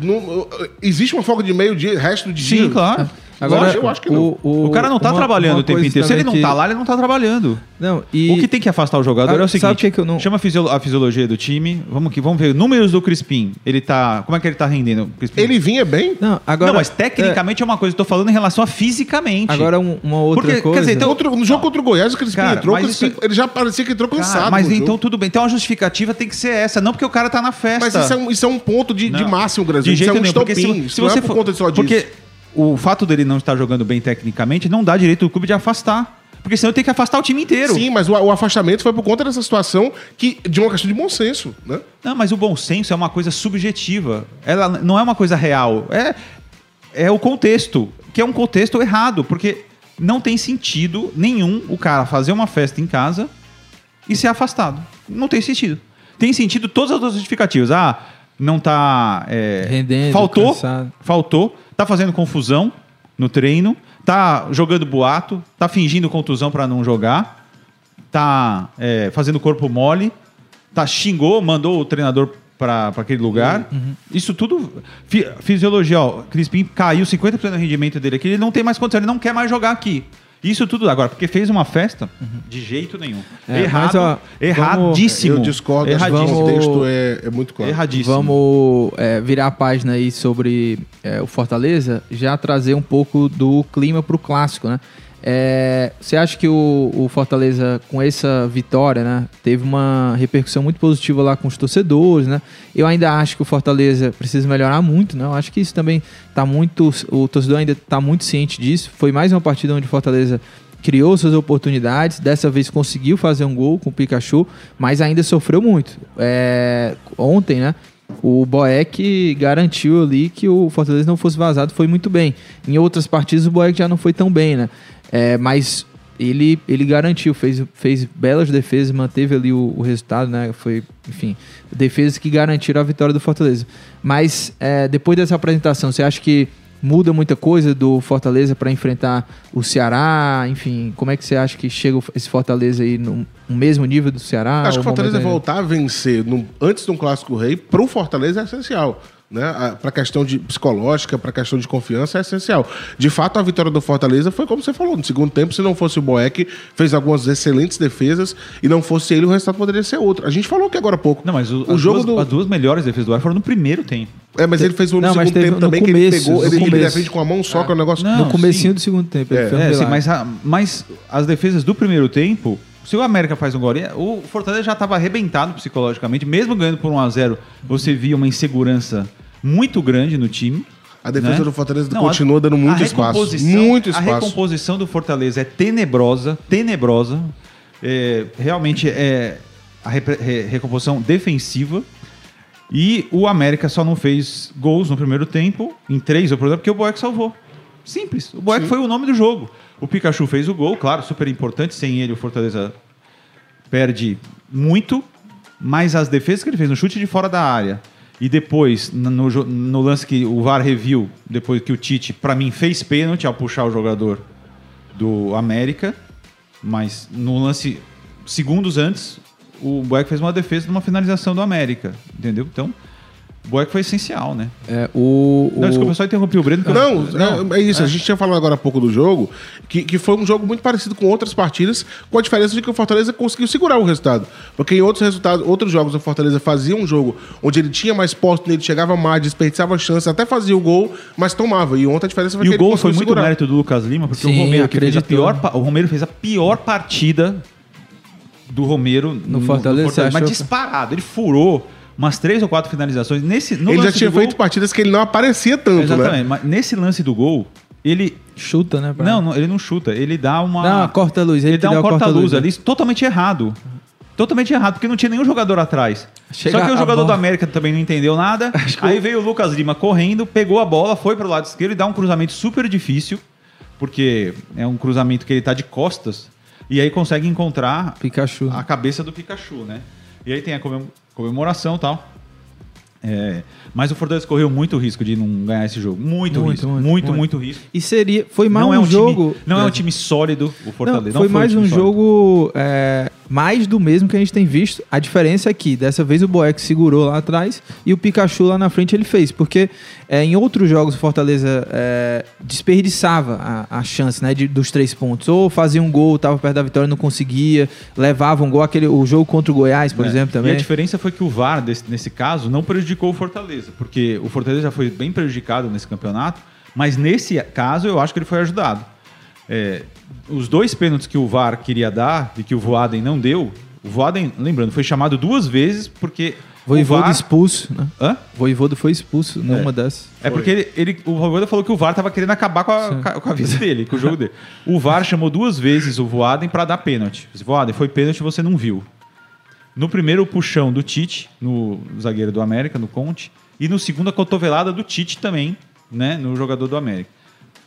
Existe uma folga de meio-dia, resto de dia? Sim, claro. Agora, eu acho que não. O cara não tá uma- trabalhando uma o tempo inteiro. Se ele não que- tá lá, ele não tá trabalhando. Não, e... O que tem que afastar o jogador Ah, é o seguinte: o que que eu não- chama a, fisio- a fisiologia do time. Vamos, que, vamos ver. Números do Crispim. Ele tá. Como é que ele tá rendendo? o Crispim? Ele vinha bem. Não, agora... não, mas tecnicamente é, uma coisa. Eu tô falando em relação a fisicamente. é, agora um- uma outra Porque, quer coisa... dizer, então- Contra- no jogo contra o Goiás, o Crispim Cara, entrou, o mas Crispim- isso- ele já parecia que entrou Cara, cansado. mas no então jogo. tudo bem. Então a justificativa tem que ser essa, não porque o cara tá na festa. Mas isso é, um, isso é um ponto de, de Não. máximo, Brasil. De Isso jeito é um nenhum, estopim. se, Isso se não você é por for, conta só disso. porque o fato dele não estar jogando bem tecnicamente não dá direito do clube de afastar. Porque senão tem que afastar o time inteiro. Sim, mas o, o afastamento foi por conta dessa situação que, de uma questão de bom senso, né? Não, mas o bom senso é uma coisa subjetiva. Ela não é uma coisa real. É, é o contexto, que é um contexto errado, porque não tem sentido nenhum o cara fazer uma festa em casa e ser afastado. Não tem sentido. Tem sentido todas as outras justificativas. Ah, não tá. é, Rendendo, faltou, cansado. faltou, tá fazendo confusão no treino, tá jogando boato, tá fingindo contusão para não jogar, tá é, fazendo corpo mole, tá xingou, mandou o treinador para aquele lugar. Uhum. Isso tudo. fi- fisiologia, ó. Crispim caiu 50% do rendimento dele aqui, ele não tem mais condição, ele não quer mais jogar aqui. Isso tudo agora, porque fez uma festa de jeito nenhum. Uhum. É, Errado, mas, ó, erradíssimo. Eu discordo, Erradíssimo. o Vamos- contexto é, é muito claro. Erradíssimo. Vamos é, virar a página aí sobre é, o Fortaleza, já trazer um pouco do clima pro clássico, né? É, você acha que o, o Fortaleza, com essa vitória, né, teve uma repercussão muito positiva lá com os torcedores, né? Eu ainda acho que o Fortaleza precisa melhorar muito, né? Eu acho que isso também tá muito. O torcedor ainda tá muito ciente disso. Foi mais uma partida onde o Fortaleza criou suas oportunidades, dessa vez conseguiu fazer um gol com o Pikachu, mas ainda sofreu muito. É, ontem, né? O Boeck garantiu ali que o Fortaleza não fosse vazado, foi muito bem. Em outras partidas o Boeck já não foi tão bem, né? É, mas ele, ele garantiu, fez, fez belas defesas, manteve ali o, o resultado, né? Foi, enfim, defesas que garantiram a vitória do Fortaleza. Mas é, depois dessa apresentação, você acha que muda muita coisa do Fortaleza para enfrentar o Ceará? Enfim, como é que você acha que chega esse Fortaleza aí no, no mesmo nível do Ceará? Acho que o Fortaleza ainda- voltar a vencer no- antes de um clássico rei, para o Fortaleza é essencial. Né? Para a questão de psicológica, para a questão de confiança é essencial. De fato, a vitória do Fortaleza foi como você falou. No segundo tempo, se não fosse o Boeck, fez algumas excelentes defesas e não fosse ele, o resultado poderia ser outro. A gente falou que agora há pouco. Não, mas o, o as, jogo duas, do. as duas melhores defesas do ar foram no primeiro tempo. É, mas ele fez um no Não, segundo tempo no também, que começo, ele pegou, ele, ele defende com a mão só, que é um negócio. Não, no comecinho sim. do segundo tempo. Ele É, É, sim, mas, a- mas as defesas do primeiro tempo, se o América faz um gol, o Fortaleza já estava arrebentado psicologicamente, mesmo ganhando por 1 a 0 você via uma insegurança muito grande no time. A defesa né? do Fortaleza Não, continua a- dando muito a espaço. Muito A espaço. recomposição do Fortaleza é tenebrosa, tenebrosa. É, realmente é a repre- re- recomposição defensiva. E o América só não fez gols no primeiro tempo, em três, porque o Boeck salvou. Simples. O Boeck foi o nome do jogo. O Pikachu fez o gol, claro, super importante. Sem ele, o Fortaleza perde muito. Mas as defesas que ele fez no chute de fora da área e depois, no, no lance que o VAR reviu, depois que o Tite, pra mim, fez pênalti ao puxar o jogador do América, mas no lance segundos antes, o Boeck fez uma defesa de uma finalização do América, entendeu? Então, Boeck foi essencial, né? É, o, Não, o- desculpa, eu só interrompi o Breno. porque eu- Não, é, é isso. A gente tinha falado agora há pouco do jogo, que, que foi um jogo muito parecido com outras partidas, com a diferença de que o Fortaleza conseguiu segurar o resultado. Porque em outros resultados, outros jogos, o Fortaleza fazia um jogo onde ele tinha mais posse nele, chegava mais, desperdiçava chance, até fazia o gol, mas tomava. E ontem a diferença foi E que o ele gol foi muito segurar. mérito do Lucas Lima, porque Sim, o Romero que fez a pior, o Romero fez a pior partida do Romero no, Fortaleza, você mas achou que- disparado, ele furou umas três ou quatro finalizações nesse no Ele já lance tinha do gol- feito partidas que ele não aparecia tanto, Exatamente, né? mas nesse lance do gol, ele chuta, né? não, não, ele não chuta, ele dá uma Não, corta a luz. Ele, ele dá um o corta-luz né? ali totalmente errado. Totalmente errado, porque não tinha nenhum jogador atrás. Chega Só que o a jogador bola. do América também não entendeu nada. Aí veio o Lucas Lima correndo, pegou a bola, foi pro lado esquerdo e dá um cruzamento super difícil porque é um cruzamento que ele tá de costas, e aí consegue encontrar Pikachu. a cabeça do Pikachu, né? E aí tem a comem- comemoração e tal. É, mas o Fortaleza correu muito risco de não ganhar esse jogo. Muito, Muito, risco. muito, Muito, muito, muito. risco. E seria. Foi mais não um, é um jogo. time, não é um time sólido o Fortaleza. Não, foi Não mais um sólido. jogo é, mais do mesmo que a gente tem visto. A diferença é que dessa vez o Boeck segurou lá atrás e o Pikachu lá na frente ele fez. Porque é, em outros jogos o Fortaleza é, desperdiçava a, a chance né, de- dos três pontos. Ou fazia um gol, tava perto da vitória, não conseguia, levava um gol. Aquele, o jogo contra o Goiás, por É. exemplo, E a também. diferença foi que o VAR, desse- nesse caso, não prejudicou o Fortaleza, porque o Fortaleza já foi bem prejudicado nesse campeonato, mas nesse caso eu acho que ele foi ajudado. É, os dois pênaltis que o VAR queria dar e que o Voaden não deu, o Voaden, lembrando, foi chamado duas vezes porque o Voivoda VAR... expulso, né? Hã? Voivoda foi expulso numa dessas. É porque ele, ele- o Voivoda falou que o VAR estava querendo acabar com a, com a- vida dele, com o jogo dele. O VAR chamou duas vezes o Voaden para dar pênalti. Voaden, foi pênalti você não viu. No primeiro, o puxão do Tite, no zagueiro do América, no Conte. E no segundo, a cotovelada do Tite também, né, no jogador do América.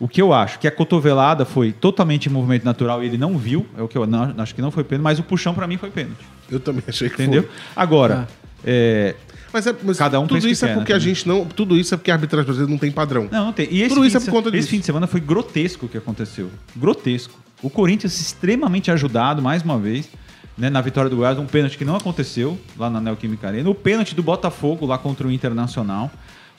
O que eu acho que a cotovelada foi totalmente em movimento natural e ele não viu, é o que eu não, acho que não foi pênalti, mas o puxão para mim foi pênalti. Eu também achei que Entendeu? foi. Agora, é, Mas, é, mas Cada um tudo isso é porque né, a gente não. Tudo isso é porque a arbitragem brasileira não tem padrão. Não, não tem. E esse, Tudo fim, isso é de por se- conta esse disso. fim de semana foi grotesco o que aconteceu. Grotesco. O Corinthians extremamente ajudado, mais uma vez, né, na vitória do Goiás, um pênalti que não aconteceu lá na Neoquímica Arena. O pênalti do Botafogo lá contra o Internacional.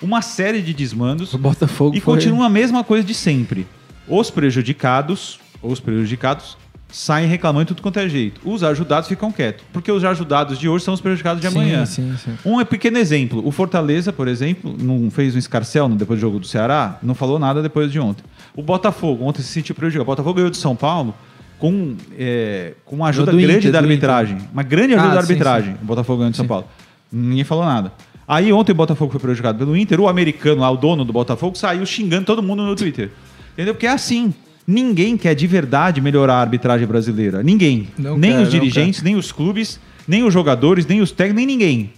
Uma série de desmandos. O Botafogo E foi- continua a mesma coisa de sempre. Os prejudicados, os prejudicados, saem reclamando de tudo quanto é jeito. Os ajudados ficam quietos. Porque os ajudados de hoje são os prejudicados de Sim, amanhã. sim, sim. Um pequeno exemplo. O Fortaleza, por exemplo, não fez um escarcel depois do jogo do Ceará, não falou nada depois de ontem. O Botafogo, ontem se sentiu prejudicado. O Botafogo ganhou de São Paulo com, é, com uma ajuda grande Inter, da arbitragem. Uma grande ajuda Ah, da arbitragem. O Botafogo ganhou de São Paulo. Ninguém falou nada. Aí ontem o Botafogo foi prejudicado pelo Inter. O americano lá, o dono do Botafogo, saiu xingando todo mundo no Twitter. Entendeu? Porque é assim. Ninguém quer de verdade melhorar a arbitragem brasileira. Ninguém. Não nem quer, os dirigentes, nem os clubes, nem os jogadores, nem os técnicos, nem ninguém.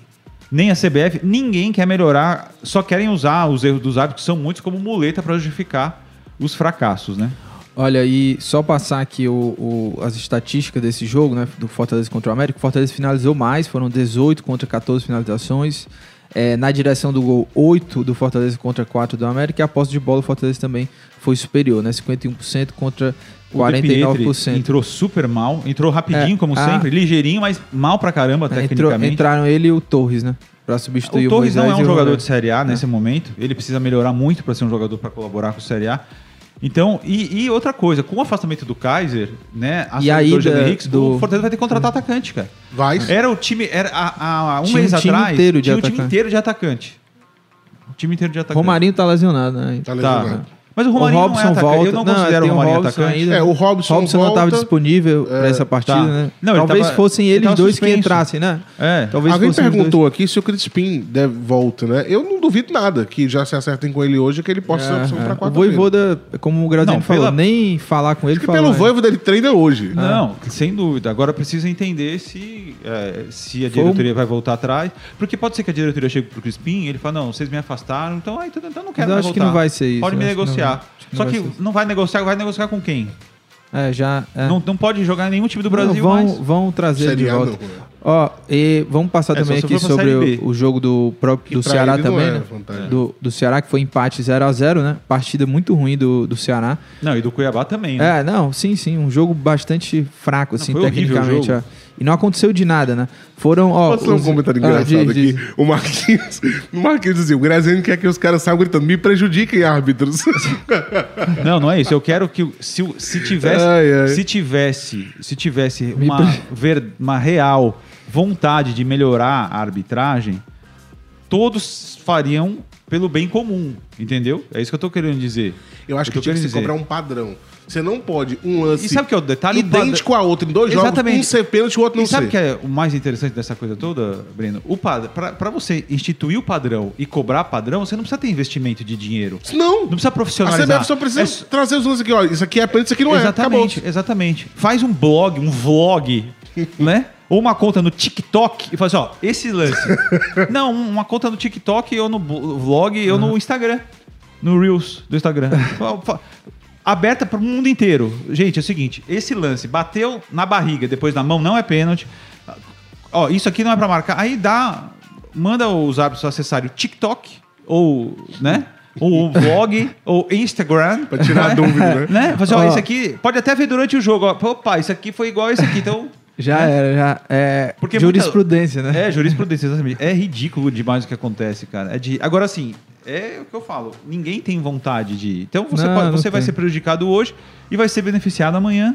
Nem a CBF, ninguém quer melhorar, só querem usar os erros dos árbitros, que são muitos, como muleta para justificar os fracassos, né? Olha, e só passar aqui o, o- as estatísticas desse jogo, né? Do Fortaleza contra o América. O Fortaleza finalizou mais, foram 18 contra 14 finalizações. É, na direção do gol, 8 do Fortaleza contra 4 do América. E a posse de bola do Fortaleza também foi superior, né? 51% contra O De Pietri 49%. entrou super mal, entrou rapidinho, É, como a- sempre, ligeirinho, mas mal pra caramba, É, entrou- tecnicamente. entraram ele e o Torres, né? Pra substituir O o, Torres não é um o jogador de Série A nesse momento. Ele precisa melhorar muito para ser um jogador para colaborar com o Série A. Então, e, e outra coisa, com o afastamento do Kaiser, né? A E aí do do- o Fortaleza vai ter que contratar atacante, cara. Vai. Era o time, era há, há um Tinha um mês time atrás, inteiro de tinha o time atacante. inteiro de atacante. O time inteiro de atacante. Romarinho tá lesionado, né? Tá Tá. Mas o Romarinho o não é Robson atacante. volta. Eu não considero tem o Romarinho Robson atacante. ainda. É, o Robson Robson não volta, estava disponível pra essa partida, tá. né? Não, ele Talvez tava- fossem ele eles dois que suspenso. entrassem, né? É. Talvez Alguém perguntou aqui se o Crispim deve, volta, né? Eu não duvido nada que já se acertem com ele hoje que ele possa ser opção É, pra é. O. Voivoda, como o Graziano Não, falou, pela- nem falar com ele Acho que pelo? Voivoda ele treina hoje. Não, sem dúvida. Agora precisa entender se, é, se a diretoria vai voltar atrás. Porque pode ser que a diretoria chegue pro Crispim e ele fala, não, vocês me afastaram, então, então, não quero Mas acho que não vai ser isso, Pode me que não negociar. Só não que não vai negociar, vai negociar com quem? É, já. é. Não, não pode jogar em nenhum time do Não, Brasil vão, mais. vão trazer ele de volta. não? Ó, e vamos passar É, também aqui sobre o, o jogo do próprio Que do Ceará não também, é né? Do, do Ceará, que foi empate 0 a 0 né? Partida muito ruim do, do Ceará. Não, e do Cuiabá também, né? É, não, sim, sim. Um jogo bastante fraco, assim, foi horrível o tecnicamente. E não aconteceu de nada, né? Foram, ó. Posso ler um os- comentário Ah, engraçado diz, aqui? diz. O Marquinhos, o Marquinhos dizia, o Graziano quer que os caras saiam gritando, me prejudiquem, árbitros. Não, não é isso. Eu quero que se, se tivesse, Ai, ai. se tivesse, se tivesse Me uma, pre- ver- uma real vontade de melhorar a arbitragem, todos fariam pelo bem comum, entendeu? É isso que eu tô querendo dizer. Eu acho Eu que tinha que se querendo cobrar dizer. um padrão. Você não pode um lance E sabe o que é o detalhe? Idêntico a outro em dois Exatamente. jogos, um ser pênalti e o outro não E sabe ser. o que é o mais interessante dessa coisa toda, Breno? O. Para você instituir o padrão e cobrar padrão, você não precisa ter investimento de dinheiro. Não. Não precisa A profissionalizar. CBF só precisa É trazer os lances aqui, ó. Isso aqui é pênalti, isso aqui não exatamente, é. exatamente. Faz um blog, um vlog, né? Ou uma conta no TikTok e faz assim, ó, esse lance. Não, uma conta no TikTok ou no vlog ou no Instagram. No Reels do Instagram. Aberta para o mundo inteiro. Gente, é o seguinte: esse lance bateu na barriga, depois na mão, não é pênalti. Ó, isso aqui não é para marcar. Aí dá, manda os árbitros acessarem o TikTok ou, né? Ou o vlog, ou Instagram. Pra tirar a dúvida, né? né? Fazer, ó, Ó. isso aqui, pode até ver durante o jogo. Ó, opa, isso aqui foi igual a esse aqui, então. Já era, já. É Porque jurisprudência, né? É, jurisprudência, exatamente. É ridículo demais o que acontece, cara. É de... Agora, assim, é o que eu falo. Ninguém tem vontade de. Então você, Não, pode- você vai tem. ser prejudicado hoje e vai ser beneficiado amanhã.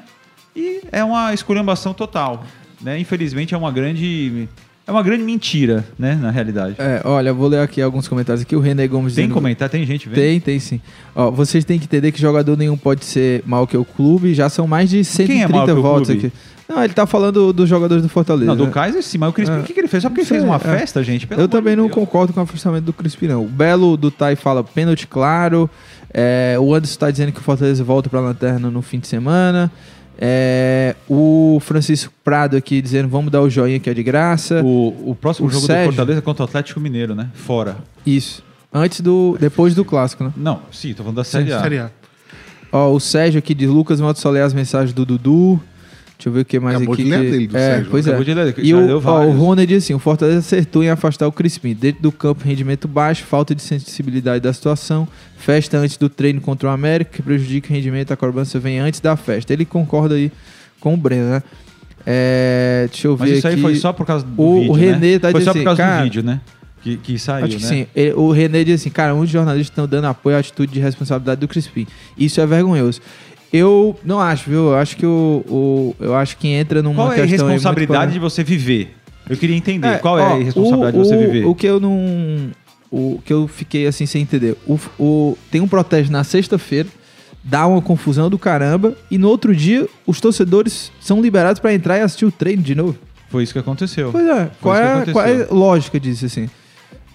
E é uma esculhambação total. Né? Infelizmente é uma grande. É uma grande mentira, né? Na realidade. É, olha, vou ler aqui alguns comentários aqui. O René Gomes Tem dizendo- comentar, tem gente vendo. Tem, tem sim. Ó, vocês têm que entender que jogador nenhum pode ser mal que o clube. Já são mais de 130 é maior que o votos aqui. Não, ele tá falando dos jogadores do Fortaleza. Não, do? Kaiser sim, mas o Crispim, É. o que, que ele fez? Só porque ele fez uma é. festa, gente? Pelo Eu também de não Deus. concordo com o afastamento do Crispim, não. O Belo do Tai fala pênalti claro. É, o Anderson tá dizendo que o Fortaleza volta pra lanterna no fim de semana. É, o Francisco Prado aqui dizendo vamos dar o joinha que é de graça. O, o próximo O jogo Sérgio- do Fortaleza é contra o Atlético Mineiro, né? Fora. Isso. Antes do. Depois do clássico, né? Não, sim, tô falando da Série A. Série A. Ó, o Sérgio aqui diz Lucas Moto só ler as mensagens do Dudu. Deixa eu ver o que mais Acabou aqui. de ler que- dele, do é, Sérgio. Pois é. Acabou de ler, E o, ó, o. Rony diz assim: o Fortaleza acertou em afastar o Crispim. Dentro do campo, rendimento baixo, falta de sensibilidade da situação, festa antes do treino contra o América, que prejudica o rendimento, a cobrança vem antes da festa. Ele concorda aí com o Breno, né? É, deixa eu ver Mas isso aí aqui. foi só por causa do O- vídeo, o Renê né? tá Foi só por causa assim, cara- do vídeo, né? Que, que saiu, Acho que né? sim. Ele- o René diz assim, cara, muitos jornalistas estão dando apoio à atitude de responsabilidade do Crispim. Isso é vergonhoso. Eu não acho, viu? Eu acho que o, o- eu acho que entra numa Qual é a responsabilidade de você viver? Eu queria entender. É, Qual é ó, a responsabilidade o- de você viver? O que eu não. O que eu fiquei assim sem entender. O, o- tem um protesto na sexta-feira, dá uma confusão do caramba, e no outro dia os torcedores são liberados para entrar e assistir o treino de novo. Foi isso que aconteceu. Pois é, qual é, aconteceu. qual é a lógica disso, assim?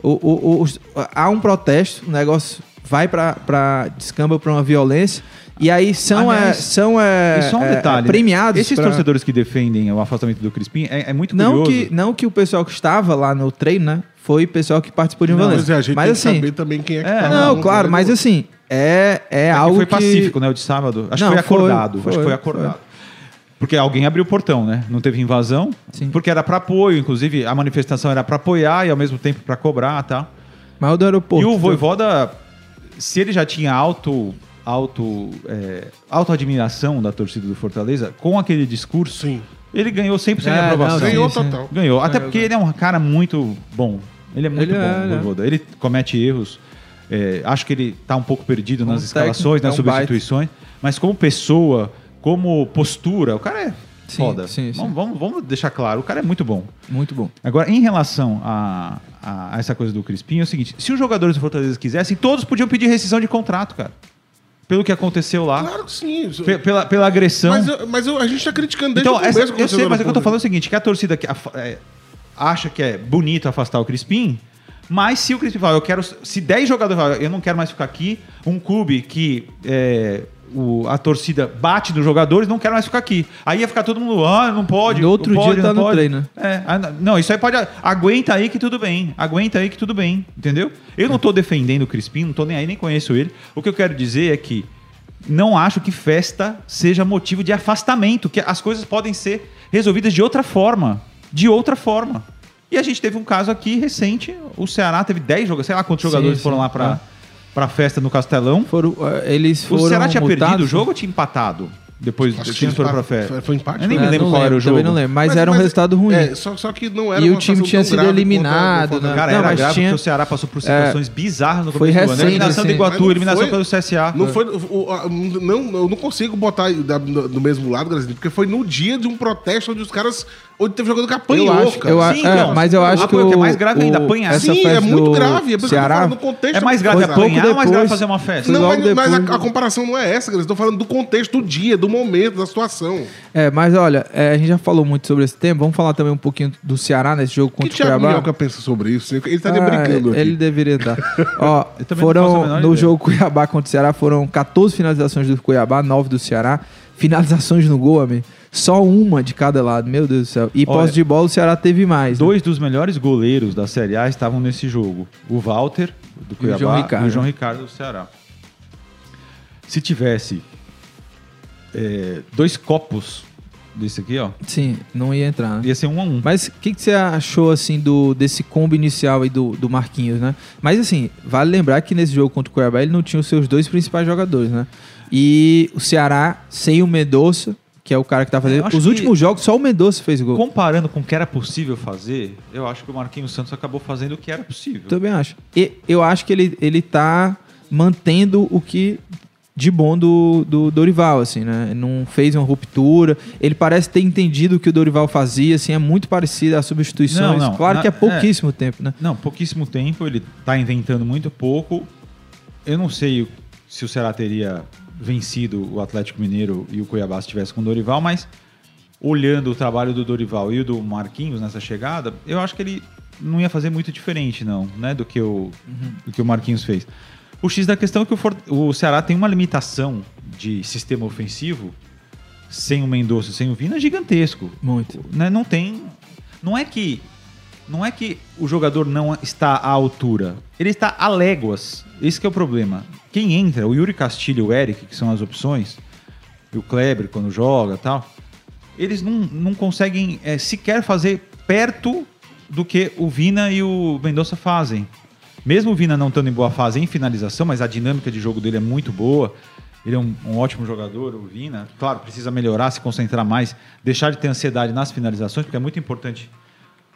O, o- o- há um protesto, o negócio vai pra descamba pra uma violência, e aí são, Aliás, é, são é, E só um é, detalhe. né? premiados. Esses pra- torcedores que defendem o afastamento do Crispim é, é muito Não curioso. que, não que o pessoal que estava lá no treino, né? Foi pessoal que participou de uma Não, violência. mas é, a gente mas tem assim. que saber também quem é que É, tá Não, lá, claro, né? mas assim, é, é, É que algo foi que- pacífico, né? O de sábado. Acho Não, que foi foi, acordado. foi, acho que foi foi. acordado. Porque alguém abriu o portão, né? Não teve invasão. Sim. Porque era pra apoio, inclusive a manifestação era pra apoiar e ao mesmo tempo pra cobrar e tal. Mas o do aeroporto. E o Voivoda, se ele já tinha auto, auto, é, auto-admiração da torcida do Fortaleza, com aquele discurso, Sim. ele ganhou 100% de É, aprovação. não, Ganhou total. Ganhou. Até porque ele é um cara muito bom. Ele é muito Ele bom, é, né? Voivoda. Ele comete erros. É, acho que ele tá um pouco perdido Como nas escalações, nas é um substituições. Mas como pessoa, como postura, o cara é Sim, foda. sim, sim. Vamos, vamos, vamos deixar claro, o cara é muito bom. Muito bom. Agora, em relação a, a- a essa coisa do Crispim, é o seguinte: se os jogadores do Fortaleza quisessem, todos podiam pedir rescisão de contrato, cara. Pelo que aconteceu lá. Claro que sim. Pela, pela agressão. Mas, eu- mas eu- a gente tá criticando desde então, o essa, começo. eu sei, mas o que eu tô falando é o seguinte: que a torcida que afa- é, acha que é bonito afastar o Crispim, mas se o Crispim falar, eu quero. Se 10 jogadores falam, eu não quero mais ficar aqui, um clube que. é, o- a torcida bate nos jogadores, não quero mais ficar aqui. Aí ia ficar todo mundo, ah, não pode. No outro não pode, dia tá não no pode. treino? É, ah, não, isso aí pode. Aguenta aí que tudo bem. Aguenta aí que tudo bem. Entendeu? Eu não tô defendendo o Crispim, não tô nem aí, nem conheço ele. O que eu quero dizer é que não acho que festa seja motivo de afastamento, que as coisas podem ser resolvidas de outra forma. De outra forma. E a gente teve um caso aqui recente, o Ceará teve 10 jogadores, sei lá quantos Sim, jogadores sim. foram lá pra, pra festa no Castelão. Foram, eh, eles O foram Ceará tinha multados, perdido o jogo ou tinha empatado? Depois Acho que eles foram pra empate- festa. foi- foi empate, Eu nem foi? me É, lembro não qual era o jogo. Também não lembro, mas, era um resultado ruim. É, só, só que não era E uma o time situação tinha tão sido grave eliminado, contra- né? Cara, Não, era mas grave tinha- porque o Ceará passou por situações bizarras no foi começo do ano. recente, Eliminação assim. do Iguatu, Mas não eliminação foi- pelo CSA. Não foi. o- a- não, eu não consigo botar da- do, mesmo lado, Grazinho, porque foi no dia de um protesto onde os caras. Onde teve jogador que apanhou, Eu acho, cara. eu, a- Sim, é, então. mas eu acho Ah, que pô, o, que é mais grave ainda, apanhar. essa Sim, é festa muito do grave. É por isso que eu tô Ceará, falando do contexto. É mais grave Foi apanhar pouco ou mais grave depois- fazer uma festa? Não, logo mas, mas depois a, a comparação não é essa, Grazinho. Eu tô falando do contexto do dia, do momento, da situação. É, mas olha, é, a gente já falou muito sobre esse tema. Vamos falar também um pouquinho do Ceará nesse jogo O que contra o Cuiabá. Minhoca pensa sobre isso? Ele tá Ah, brincando aqui. Ele deveria estar. Ó, faço a foram no ideia. jogo Cuiabá contra o Ceará foram 14 finalizações do Cuiabá, 9 do Ceará. Finalizações no gol, amigo. Só uma de cada lado, meu Deus do céu. E Olha, posse de bola o Ceará teve mais. né? Dois dos melhores goleiros da Série A estavam nesse jogo. O Walter, do Cuiabá, João Ricardo. e o João Ricardo do Ceará. Se tivesse é, dois copos desse aqui, ó, Sim, não ia entrar, né? ia ser um a um. Mas o que, que você achou, assim, do, desse combo inicial aí do, do Marquinhos, né? Mas, assim, vale lembrar que nesse jogo contra o Cuiabá ele não tinha os seus dois principais jogadores, né? E o Ceará, sem o Mendonça, que é o cara que tá fazendo... acho Os últimos jogos, só o Mendonça fez gol. Comparando com o que era possível fazer, eu acho que o Marquinhos Santos acabou fazendo o que era possível. Também acho. E eu acho que ele, ele tá mantendo o que de bom do, do Dorival, assim, né? Não fez uma ruptura. Ele parece ter entendido o que o Dorival fazia, assim, é muito parecido às substituições. Não, não, claro na- que é pouquíssimo tempo, né? Não, pouquíssimo tempo, ele tá inventando muito pouco. Eu não sei se o Ceará teria vencido o Atlético Mineiro e o Cuiabá se tivesse com o Dorival, mas olhando o trabalho do Dorival e o do Marquinhos nessa chegada, eu acho que ele não ia fazer muito diferente, não, né, do que o, do que o Marquinhos fez. O X da questão é que o, For- o Ceará tem uma limitação de sistema ofensivo sem o Mendonça, sem o Vina, gigantesco Muito. né, não tem. Não é que. Não é que o jogador não está à altura. Ele está a léguas. Esse que é o problema. Quem entra, o Yuri Castilho e o Eric, que são as opções, e o Kleber quando joga e tal, eles não, não conseguem é, sequer fazer perto do que o Vina e o Mendonça fazem. Mesmo o Vina não estando em boa fase em finalização, mas a dinâmica de jogo dele é muito boa. Ele é um, um ótimo jogador, o Vina. Claro, precisa melhorar, se concentrar mais, deixar de ter ansiedade nas finalizações, porque é muito importante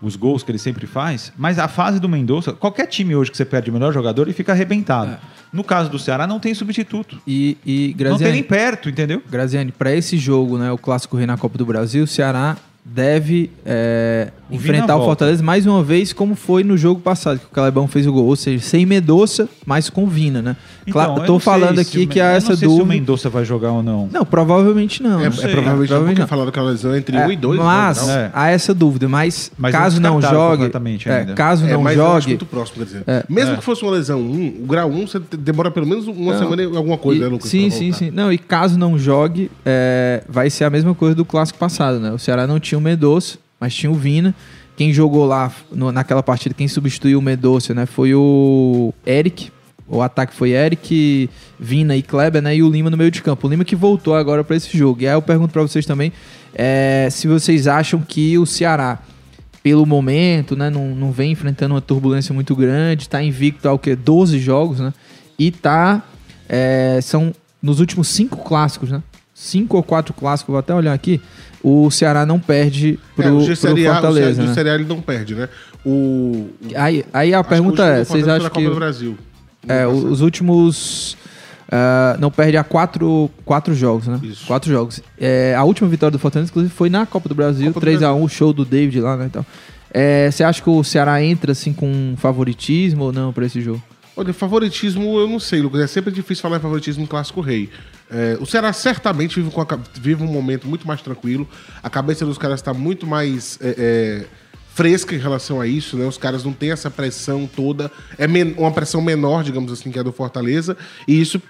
os gols que ele sempre faz. Mas a fase do Mendonça, qualquer time hoje que você perde o melhor jogador, ele fica arrebentado. No caso do Ceará, não tem substituto. E, e Não tem nem Graziani, perto, entendeu? Graziani para esse jogo, né, o Clássico Rei na Copa do Brasil, o Ceará deve é, enfrentar o. Fortaleza mais uma vez, como foi no jogo passado, que o Calebão fez o gol. Ou seja, sem Medoça, mas com Vina, né? claro, Então, eu eu tô não falando aqui que há eu essa não sei se o dúvida. Mendonça vai jogar ou não. Não, provavelmente não. É, né? é provavelmente não, porque Provavelmente falaram que a lesão é entre É, 1 e 2. mas né? É. há essa dúvida, mas, Mas caso não não jogue, completamente é, caso É, não jogue, muito próximo, quer dizer. É. Mesmo É. que fosse uma lesão 1, o grau 1 você te- demora pelo menos uma semana e alguma coisa, e- né, Lucas? sim, sim, sim. Não, e caso não jogue, é, vai ser a mesma coisa do clássico passado, né? O Ceará não tinha o Medoça, mas tinha o Vina. Quem jogou lá no- naquela partida, quem substituiu o Medoça, né? Foi o Eric. O ataque foi Eric, Vina e Kleber, né? E o Lima no meio de campo. O Lima que voltou agora para esse jogo. E aí eu pergunto para vocês também é, se vocês acham que o Ceará, pelo momento, né? Não, não vem enfrentando uma turbulência muito grande, tá invicto ao que? 12 jogos, né? E tá. é, são nos últimos cinco clássicos, né? Cinco ou quatro clássicos, vou até olhar aqui. O Ceará não perde pro, É, o pro Série A, o Fortaleza. Né? o Série A ele não perde, né? O, Aí, aí a pergunta é: vocês Fortaleza acham que. Brasil. É, passado. os últimos. ah, não perde a quatro, quatro jogos, né? Isso. Quatro jogos. É, a última vitória do Fortaleza, inclusive, foi na Copa do Brasil, Copa do 3x1, o show do David lá, né? Então, é, você acha que o Ceará entra assim com favoritismo ou não pra esse jogo? Olha, favoritismo, eu não sei, Lucas. É sempre difícil falar em favoritismo em Clássico Rei. É, o Ceará certamente vive, a vive um momento muito mais tranquilo. A cabeça dos caras está muito mais é, é, fresca em relação a isso, né? Os caras não têm essa pressão toda. É uma pressão menor, digamos assim, que a do Fortaleza. E isso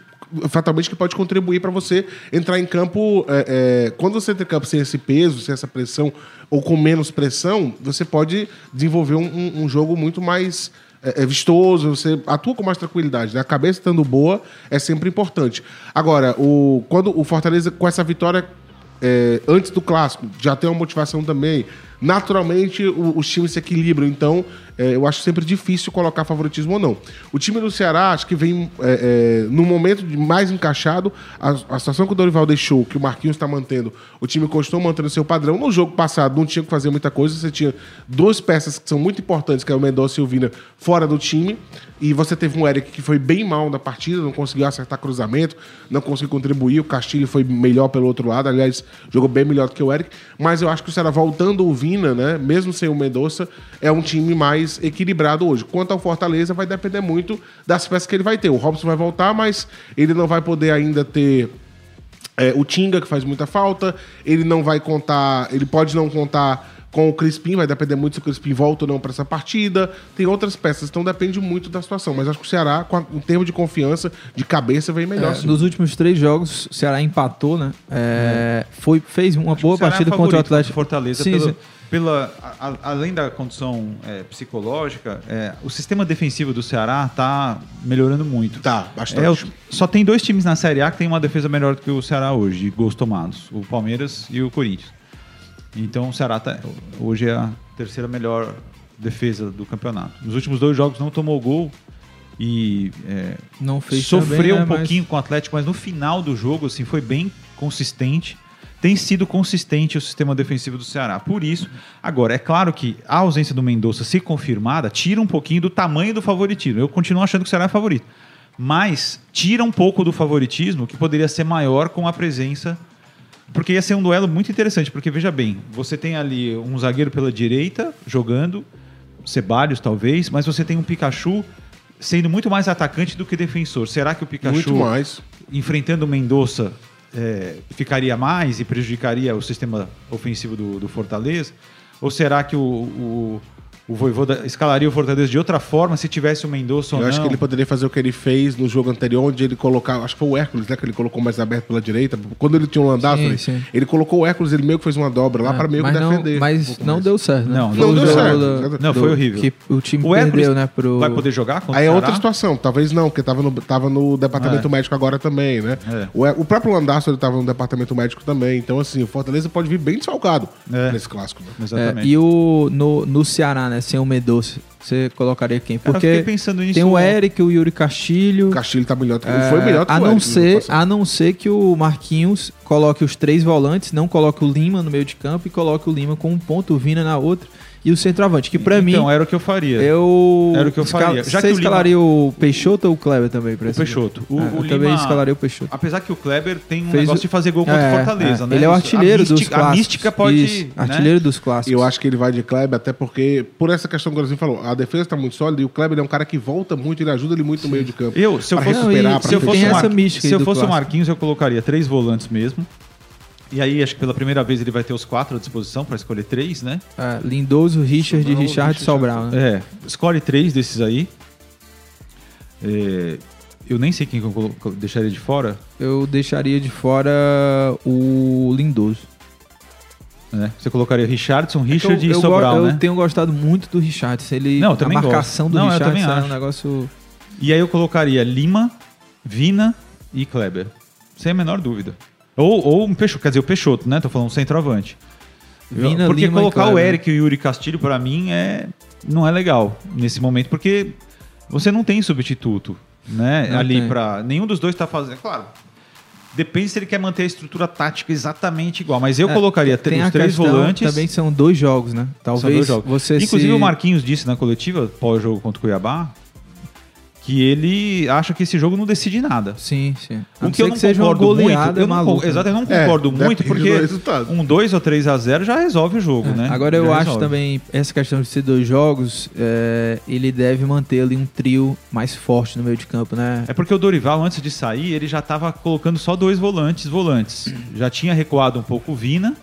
fatalmente que pode contribuir para você entrar em campo. é, é, quando você entra em campo sem esse peso, sem essa pressão, ou com menos pressão, você pode desenvolver um- um jogo muito mais é, é vistoso, você atua com mais tranquilidade. Né? A cabeça estando boa é sempre importante. Agora, o, quando o Fortaleza, com essa vitória é, antes do clássico, já tem uma motivação também. Naturalmente, o- os times se equilibram. Então, é, eu acho sempre difícil colocar favoritismo ou não. O time do Ceará, acho que vem é, é, no momento mais encaixado. A, a situação que o Dorival deixou, que o Marquinhos está mantendo, o time continuou mantendo seu padrão. No jogo passado, não tinha que fazer muita coisa. Você tinha duas peças que são muito importantes, que é o Mendonça e o Vina, fora do time. E você teve um Eric que foi bem mal na partida, não conseguiu acertar cruzamento, não conseguiu contribuir. O Castilho foi melhor pelo outro lado, aliás, jogou bem melhor do que o Eric. Mas eu acho que o Ceará voltando o Vina, né, mesmo sem o Mendonça, é um time mais equilibrado hoje. Quanto ao Fortaleza, vai depender muito das peças que ele vai ter. O Robson vai voltar, mas ele não vai poder ainda ter é, o Tinga, que faz muita falta. Ele não vai contar. Ele pode não contar com o Crispim, vai depender muito se o Crispim volta ou não para essa partida. Tem outras peças, então depende muito da situação. Mas acho que o Ceará, com a- em termos de confiança, de cabeça, vem melhor. É, nos últimos três jogos, o Ceará empatou, né? É, foi, fez uma Acho boa é partida contra o Atlético. Fortaleza Sim, pelo- sim. Pela, a- a- além da condição é, psicológica, é, o sistema defensivo do Ceará está melhorando muito. Tá, bastante. É, o- só tem dois times na Série A que tem uma defesa melhor do que o Ceará hoje, de gols tomados: o Palmeiras e o Corinthians. Então o Ceará tá, hoje é a terceira melhor defesa do campeonato. Nos últimos dois jogos não tomou gol e é, Não fez sofreu também, né, um mas- pouquinho com o Atlético, mas no final do jogo assim foi bem consistente. Tem sido consistente o sistema defensivo do Ceará. Por isso, agora, é claro que a ausência do Mendonça, se confirmada, tira um pouquinho do tamanho do favoritismo. Eu continuo achando que o Ceará é favorito. Mas tira um pouco do favoritismo, que poderia ser maior com a presença. Porque ia ser um duelo muito interessante. Porque, veja bem, você tem ali um zagueiro pela direita jogando, Ceballos talvez, mas você tem um Pikachu sendo muito mais atacante do que defensor. Será que o Pikachu enfrentando o Mendonça é, ficaria mais e prejudicaria o sistema ofensivo do, do Fortaleza? Ou será que o, o, o Voivoda escalaria o Fortaleza de outra forma se tivesse o Mendonça ou Eu não? acho que ele poderia fazer o que ele fez no jogo anterior, onde ele colocava. Acho que foi o Hércules, né? Que ele colocou mais aberto pela direita. Quando ele tinha um Sim, sim. ele colocou o Hércules, ele meio que fez uma dobra lá É, para meio que não, defender. um Mas pouco não mais. deu certo, né? Não, não deu jogo certo. Não, foi horrível. Que o time O Hércules perdeu, né? Pro... vai poder jogar contra Aí é outra situação. Talvez não, porque tava no, tava no departamento É. médico agora também, né? É. O, o próprio Landaço ele tava no departamento médico também. Então, assim, o Fortaleza pode vir bem desfalcado É. nesse clássico. Né? É, Exatamente. e o, no, no Ceará, né? Sem o Medoça, você colocaria quem? Eu Porque fiquei pensando nisso tem o. Eric, o Yuri Castilho. O Castilho tá melhor. É, foi melhor que a o não no ser. A não ser que o Marquinhos coloque os três volantes, não coloque o Lima no meio de campo e coloque o Lima com um ponto, o Vina na outra e o centroavante. Que pra então, mim, era o que eu faria. eu. Era o que eu faria. Já Você que o Lima- escalaria o Peixoto ou o Kleber também? Pra O? Peixoto. O, É, o eu Lima, também escalaria o Peixoto. Apesar que o Kleber tem um Fez negócio o- de fazer gol contra o É, Fortaleza, é. né? Ele é o artilheiro dos clássicos. A mística pode. Isso, né? artilheiro dos clássicos. Eu acho que ele vai de Kleber, até porque, por essa questão que o Grozinho falou, a defesa tá muito sólida e o Kleber é um cara que volta muito, ele ajuda ele muito no meio de campo. Eu, se eu fosse, Não, e se eu fosse, Mar- se eu fosse o. Marquinhos, eu colocaria três volantes mesmo. E aí, acho que pela primeira vez ele vai ter os quatro à disposição para escolher três, né? É, Lindoso, Richard, Sobral, Richard e Richard, Sobral. Né? É, escolhe três desses aí. É, eu nem sei quem que eu deixaria de fora. Eu deixaria de fora o Lindoso. Né? Você colocaria Richardson, Richard É eu, e eu, Sobral, go- né? eu tenho gostado muito do Richardson. Ele, Não, eu a também marcação gosto. do Não, eu Richardson também é um acho. negócio. E aí eu colocaria Lima, Vina e Kleber. Sem a menor dúvida. Ou, ou um Peixoto, quer dizer, o Peixoto, né? Tô falando um centroavante. Vina, porque Lima colocar o. Eric e o Yuri Castilho, pra mim, é não é legal nesse momento, porque você não tem substituto, né? Não ali para Nenhum dos dois tá fazendo. Claro. Depende se ele quer manter a estrutura tática exatamente igual. Mas eu É, colocaria tem os três volantes. Também são dois jogos, né? Talvez dois jogos. você Inclusive se... o Marquinhos disse na coletiva, pós-jogo contra o Cuiabá, que ele acha que esse jogo não decide nada. Sim, sim. O que eu não seja uma concordo muito, goleada eu não, maluca, exato, eu não É, concordo muito, depende porque do um 2 ou 3 a 0 já resolve o jogo, né? Agora eu Já acho resolve. também essa questão de ser dois jogos, é, ele deve manter ali um trio mais forte no meio de campo, né? É porque o Dorival, antes de sair, ele já estava colocando só dois volantes, volantes. Já tinha recuado um pouco o Vina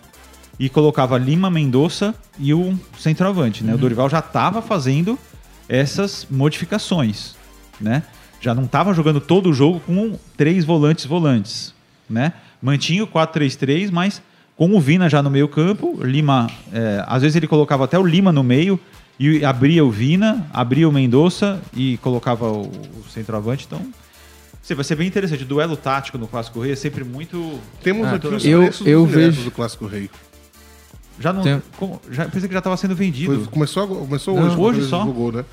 e colocava Lima, Mendonça e o centroavante, né? O Dorival já estava fazendo essas modificações, né? Já não estava jogando todo o jogo com três volantes volantes, né? Mantinha o 4-3-3, mas com o Vina já no meio campo, Lima, é, às vezes ele colocava até o Lima no meio e abria o Vina, abria o Mendonça e colocava o, o centroavante, então vai ser bem interessante. O duelo tático no Clássico Rei é sempre muito. Temos Ah, aqui os eu- preços eu vejo- do Clássico Rei. Já não. Tem- como- já, pensei que já estava sendo vendido. Foi- começou começou Não, hoje. hoje só? Divulgou, né?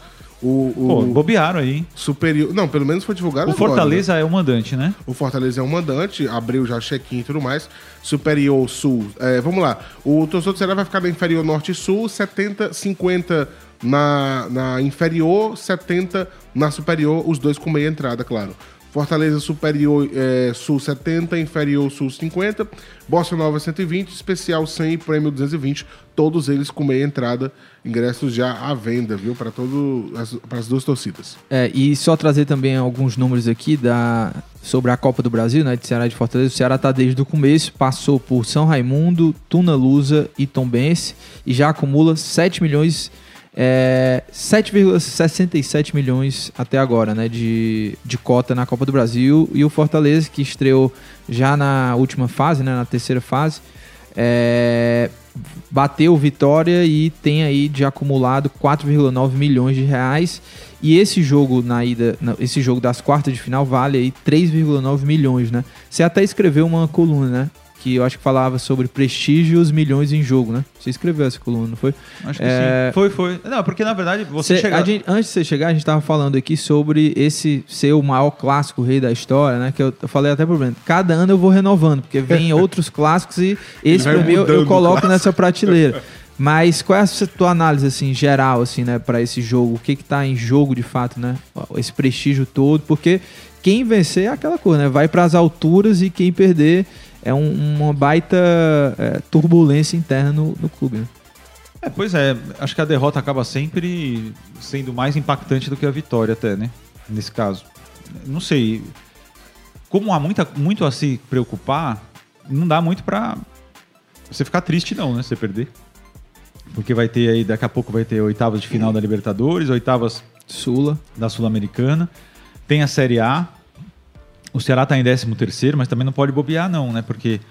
O, o Pô, bobearam aí. hein? superior. Não, pelo menos foi divulgado O agora, Fortaleza é o mandante, né? né? O Fortaleza é o mandante, abriu já check-in e tudo mais. Superior Sul. é, vamos lá. O torcedor do Ceará vai ficar na inferior Norte Sul, 70, 50 na, na inferior, 70 na superior, os dois com meia entrada, claro. Fortaleza Superior é, Sul 70, Inferior Sul 50, Bossa Nova 120, Especial 100 e Prêmio 220, todos eles com meia entrada, ingressos já à venda, viu? Para para as duas torcidas. É, e só trazer também alguns números aqui da, sobre a Copa do Brasil, né, de Ceará e de Fortaleza. O Ceará está desde o começo, passou por São Raimundo, Tuna Lusa e Tombense e já acumula 7 milhões, é, 7,67 milhões até agora, né, de, de cota na Copa do Brasil. E o Fortaleza, que estreou já na última fase, né, na terceira fase, é, bateu Vitória e tem aí de acumulado 4,9 milhões de reais. E esse jogo na ida, esse jogo das quartas de final vale aí 3,9 milhões, né? Você até escreveu uma coluna, né? Que eu acho que falava sobre prestígio e os milhões em jogo, né? Você escreveu essa coluna, não foi? Acho que É, sim. Foi, foi. Não, porque na verdade você Cê- chega... a gente- antes de você chegar, a gente tava falando aqui sobre esse ser o maior clássico rei da história, né? Que eu, eu falei até pro Breno. Cada ano eu vou renovando, porque vem outros clássicos e esse pra mim eu, eu coloco nessa prateleira. Mas qual é a tua análise, assim, geral, assim, né, pra esse jogo? O que que tá em jogo, de fato, né? Esse prestígio todo, porque quem vencer é aquela coisa, né? Vai pras alturas e quem perder é um- uma baita é, turbulência interna no, no clube, né? É, pois é, acho que a derrota acaba sempre sendo mais impactante do que a vitória até, né? Nesse caso. Não sei. Como há muita, muito a se preocupar, não dá muito pra você ficar triste não, né? Se você perder. Porque vai ter aí, daqui a pouco vai ter oitavas de final da Libertadores, oitavas Sula. da Sul-Americana. Tem a Série A. O Ceará está em 13 terceiro, mas também não pode bobear não, né? Porque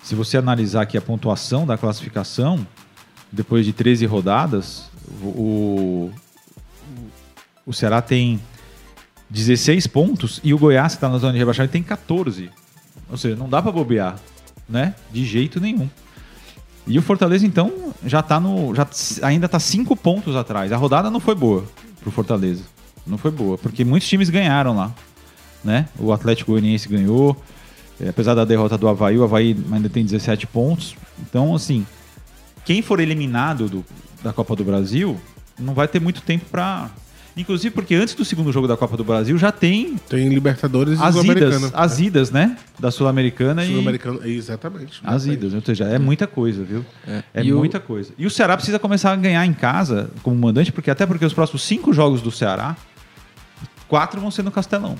se você analisar aqui a pontuação da classificação, depois de 13 rodadas, o, o, o Ceará tem 16 pontos e o Goiás, que está na zona de rebaixamento, tem 14. Ou seja, não dá para bobear, né? De jeito nenhum. E o Fortaleza, então, já tá no. Já ainda tá cinco pontos atrás. A rodada não foi boa pro Fortaleza. Não foi boa, porque muitos times ganharam lá. Né? O Atlético Goianiense ganhou. eh, apesar da derrota do Havaí, o Havaí ainda tem 17 pontos. Então, assim, quem for eliminado do- da Copa do Brasil não vai ter muito tempo para. Inclusive porque antes do segundo jogo da Copa do Brasil já tem Tem Libertadores e as Sul-Americana. idas, as idas, né? Da Sul-Americana e Sul-Americano, exatamente. as idas, ou seja, é muita coisa, viu? É, E o- muita coisa. E o Ceará precisa começar a ganhar em casa como mandante, porque até porque os próximos cinco jogos do Ceará, quatro vão ser no Castelão.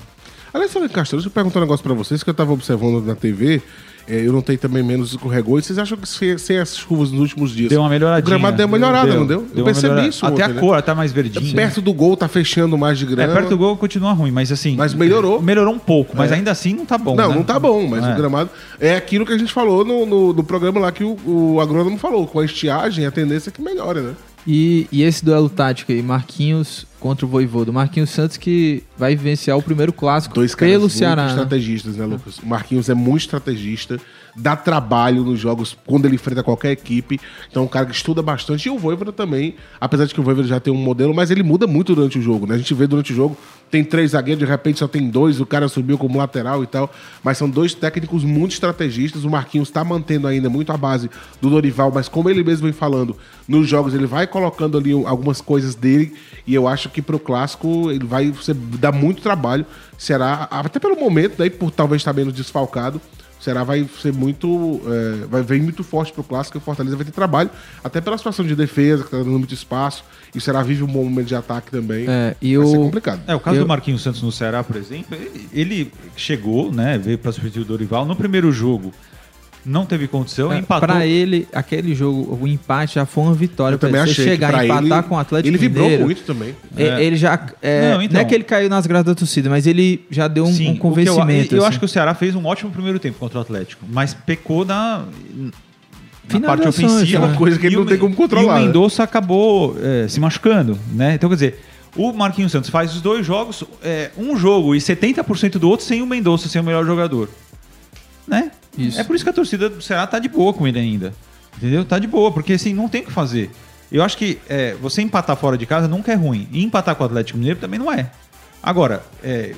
Aliás, em Castelo, deixa eu perguntar um negócio pra vocês que eu tava observando na TV. é, eu notei também menos escorregou. E vocês acham que sem, sem as chuvas nos últimos dias. Deu uma melhoradinha. O gramado deu uma melhorada, não deu? Eu uma percebi isso Até ontem, a né? cor, tá mais verdinha. Perto do gol tá fechando mais de É, grama. perto do gol continua ruim, mas assim. Mas melhorou. Melhorou um pouco, mas É. ainda assim não tá bom. Não, né? não tá bom, mas É. o gramado. É aquilo que a gente falou no, no, no programa lá que o, o agrônomo falou. Com a estiagem, a tendência é que melhore, né? E, e esse duelo tático aí, Marquinhos contra o Voivodo. Marquinhos Santos que vai vivenciar o primeiro clássico Dois caras pelo muito Ceará. né? estrategistas, né, Lucas? O Marquinhos é muito estrategista, dá trabalho nos jogos quando ele enfrenta qualquer equipe. Então é um cara que estuda bastante. E o Voivoda também, apesar de que o Voivoda já tem um modelo, mas ele muda muito durante o jogo, né? A gente vê durante o jogo, tem três zagueiros, de repente só tem dois, o cara subiu como lateral e tal. Mas são dois técnicos muito estrategistas. O Marquinhos está mantendo ainda muito a base do Dorival, mas como ele mesmo vem falando, nos jogos ele vai colocando ali algumas coisas dele. E eu acho que pro clássico ele vai dar muito trabalho. Será, até pelo momento, daí por talvez estar menos desfalcado, o Ceará vai ser muito. é, vai vir muito forte pro clássico e o Fortaleza vai ter trabalho, até pela situação de defesa, que tá dando muito espaço. E o Ceará vive um bom momento de ataque também. É, e vai ser o- complicado. É, o caso Eu- do Marquinhos Santos no Ceará, por exemplo, ele, ele chegou, né, veio para substituir o Dorival. No primeiro jogo, não teve condição, É, empatou. Pra ele, aquele jogo, o empate já foi uma vitória. Eu Pra também ele. Achei chegar a empatar ele, com o Atlético ele vibrou Mineiro, muito também. é, É. Ele já. É, Não, não, então. é que ele caiu nas gradas da torcida, mas ele já deu um, Sim, um convencimento. Eu, eu assim. acho que o Ceará fez um ótimo primeiro tempo contra o Atlético, mas pecou na, na parte ofensiva. é uma coisa que ele E não o tem como controlar, E o né? Mendonça acabou é, se machucando, né? Então, quer dizer, o Marquinhos Santos faz os dois jogos, é, um jogo e 70% do outro sem o Mendonça ser o melhor jogador. Né? Isso. É por isso que a torcida do Ceará tá de boa com ele ainda. Entendeu? Tá de boa, porque assim, não tem o que fazer. Eu acho que é, você empatar fora de casa nunca é ruim. E empatar com o Atlético Mineiro também não é. Agora, é,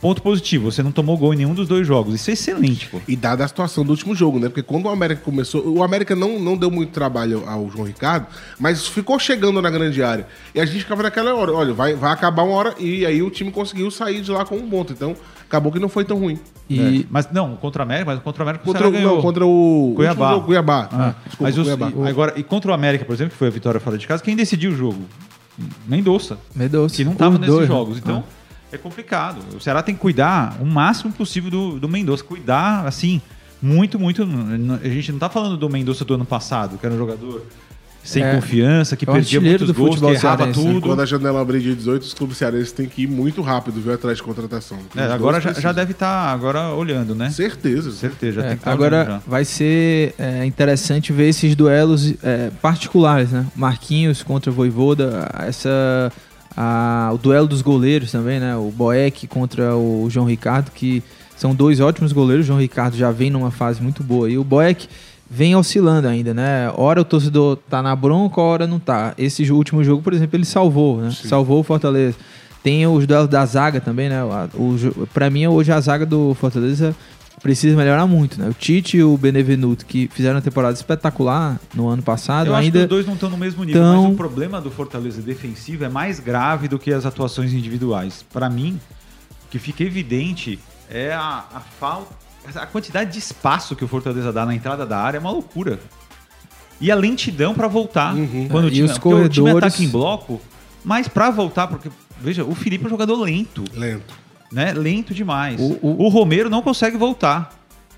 ponto positivo, você não tomou gol em nenhum dos dois jogos. Isso é excelente, pô. E dada a situação do último jogo, né? Porque quando o América começou. O América não, não deu muito trabalho ao João Ricardo, mas ficou chegando na grande área. E a gente ficava naquela hora: olha, vai, vai acabar uma hora. E aí o time conseguiu sair de lá com um ponto. Então acabou que não foi tão ruim. E É, Mas não, contra o América, mas contra o América o Contra, Ceará o- ganhou. não, contra o. Cuiabá. jogo, Cuiabá. Ah, Desculpa, mas os- Cuiabá. e- agora, e contra o América, por exemplo, que foi a vitória fora de casa, quem decidiu o jogo? Mendonça, Mendonça. que não estava nesses dois, né? jogos. Então, é complicado. O Ceará tem que cuidar o máximo possível do, do Mendonça. Cuidar, assim, muito, muito. A gente não tá falando do Mendonça do ano passado, que era um jogador sem É. confiança, que É o perdia muitos do gols, que futebol errava cearense, né? tudo. Quando a janela abrir dia 18, os clubes cearenses têm que ir muito rápido, viu, atrás de contratação. É, agora já, já deve estar agora olhando, né? Certeza. Certeza, já É, tem que estar agora vai ser é, interessante ver esses duelos é, particulares, né? Marquinhos contra Voivoda, essa a- o duelo dos goleiros também, né? O Boeck contra o João Ricardo, que são dois ótimos goleiros. O João Ricardo já vem numa fase muito boa e o Boeck vem oscilando ainda, né? Hora o torcedor tá na bronca, hora não tá. Esse último jogo, por exemplo, ele salvou, né? Sim. Salvou o Fortaleza. Tem os duelos da zaga também, né? O, pra mim, hoje a zaga do Fortaleza precisa melhorar muito, né? O Tite e o Benevenuto, que fizeram uma temporada espetacular no ano passado, Eu acho que ainda os dois não estão no mesmo nível, tão- mas o problema do Fortaleza defensivo é mais grave do que as atuações individuais. Para mim, o que fica evidente é a, a falta, a quantidade de espaço que o Fortaleza dá na entrada da área é uma loucura. E a lentidão para voltar. Uhum. Quando o E time, os porque o time corredores- ataca em bloco, mas para voltar, porque veja, o Felipe é um jogador lento, Lento. né? Lento demais. O- O, o- Romero não consegue voltar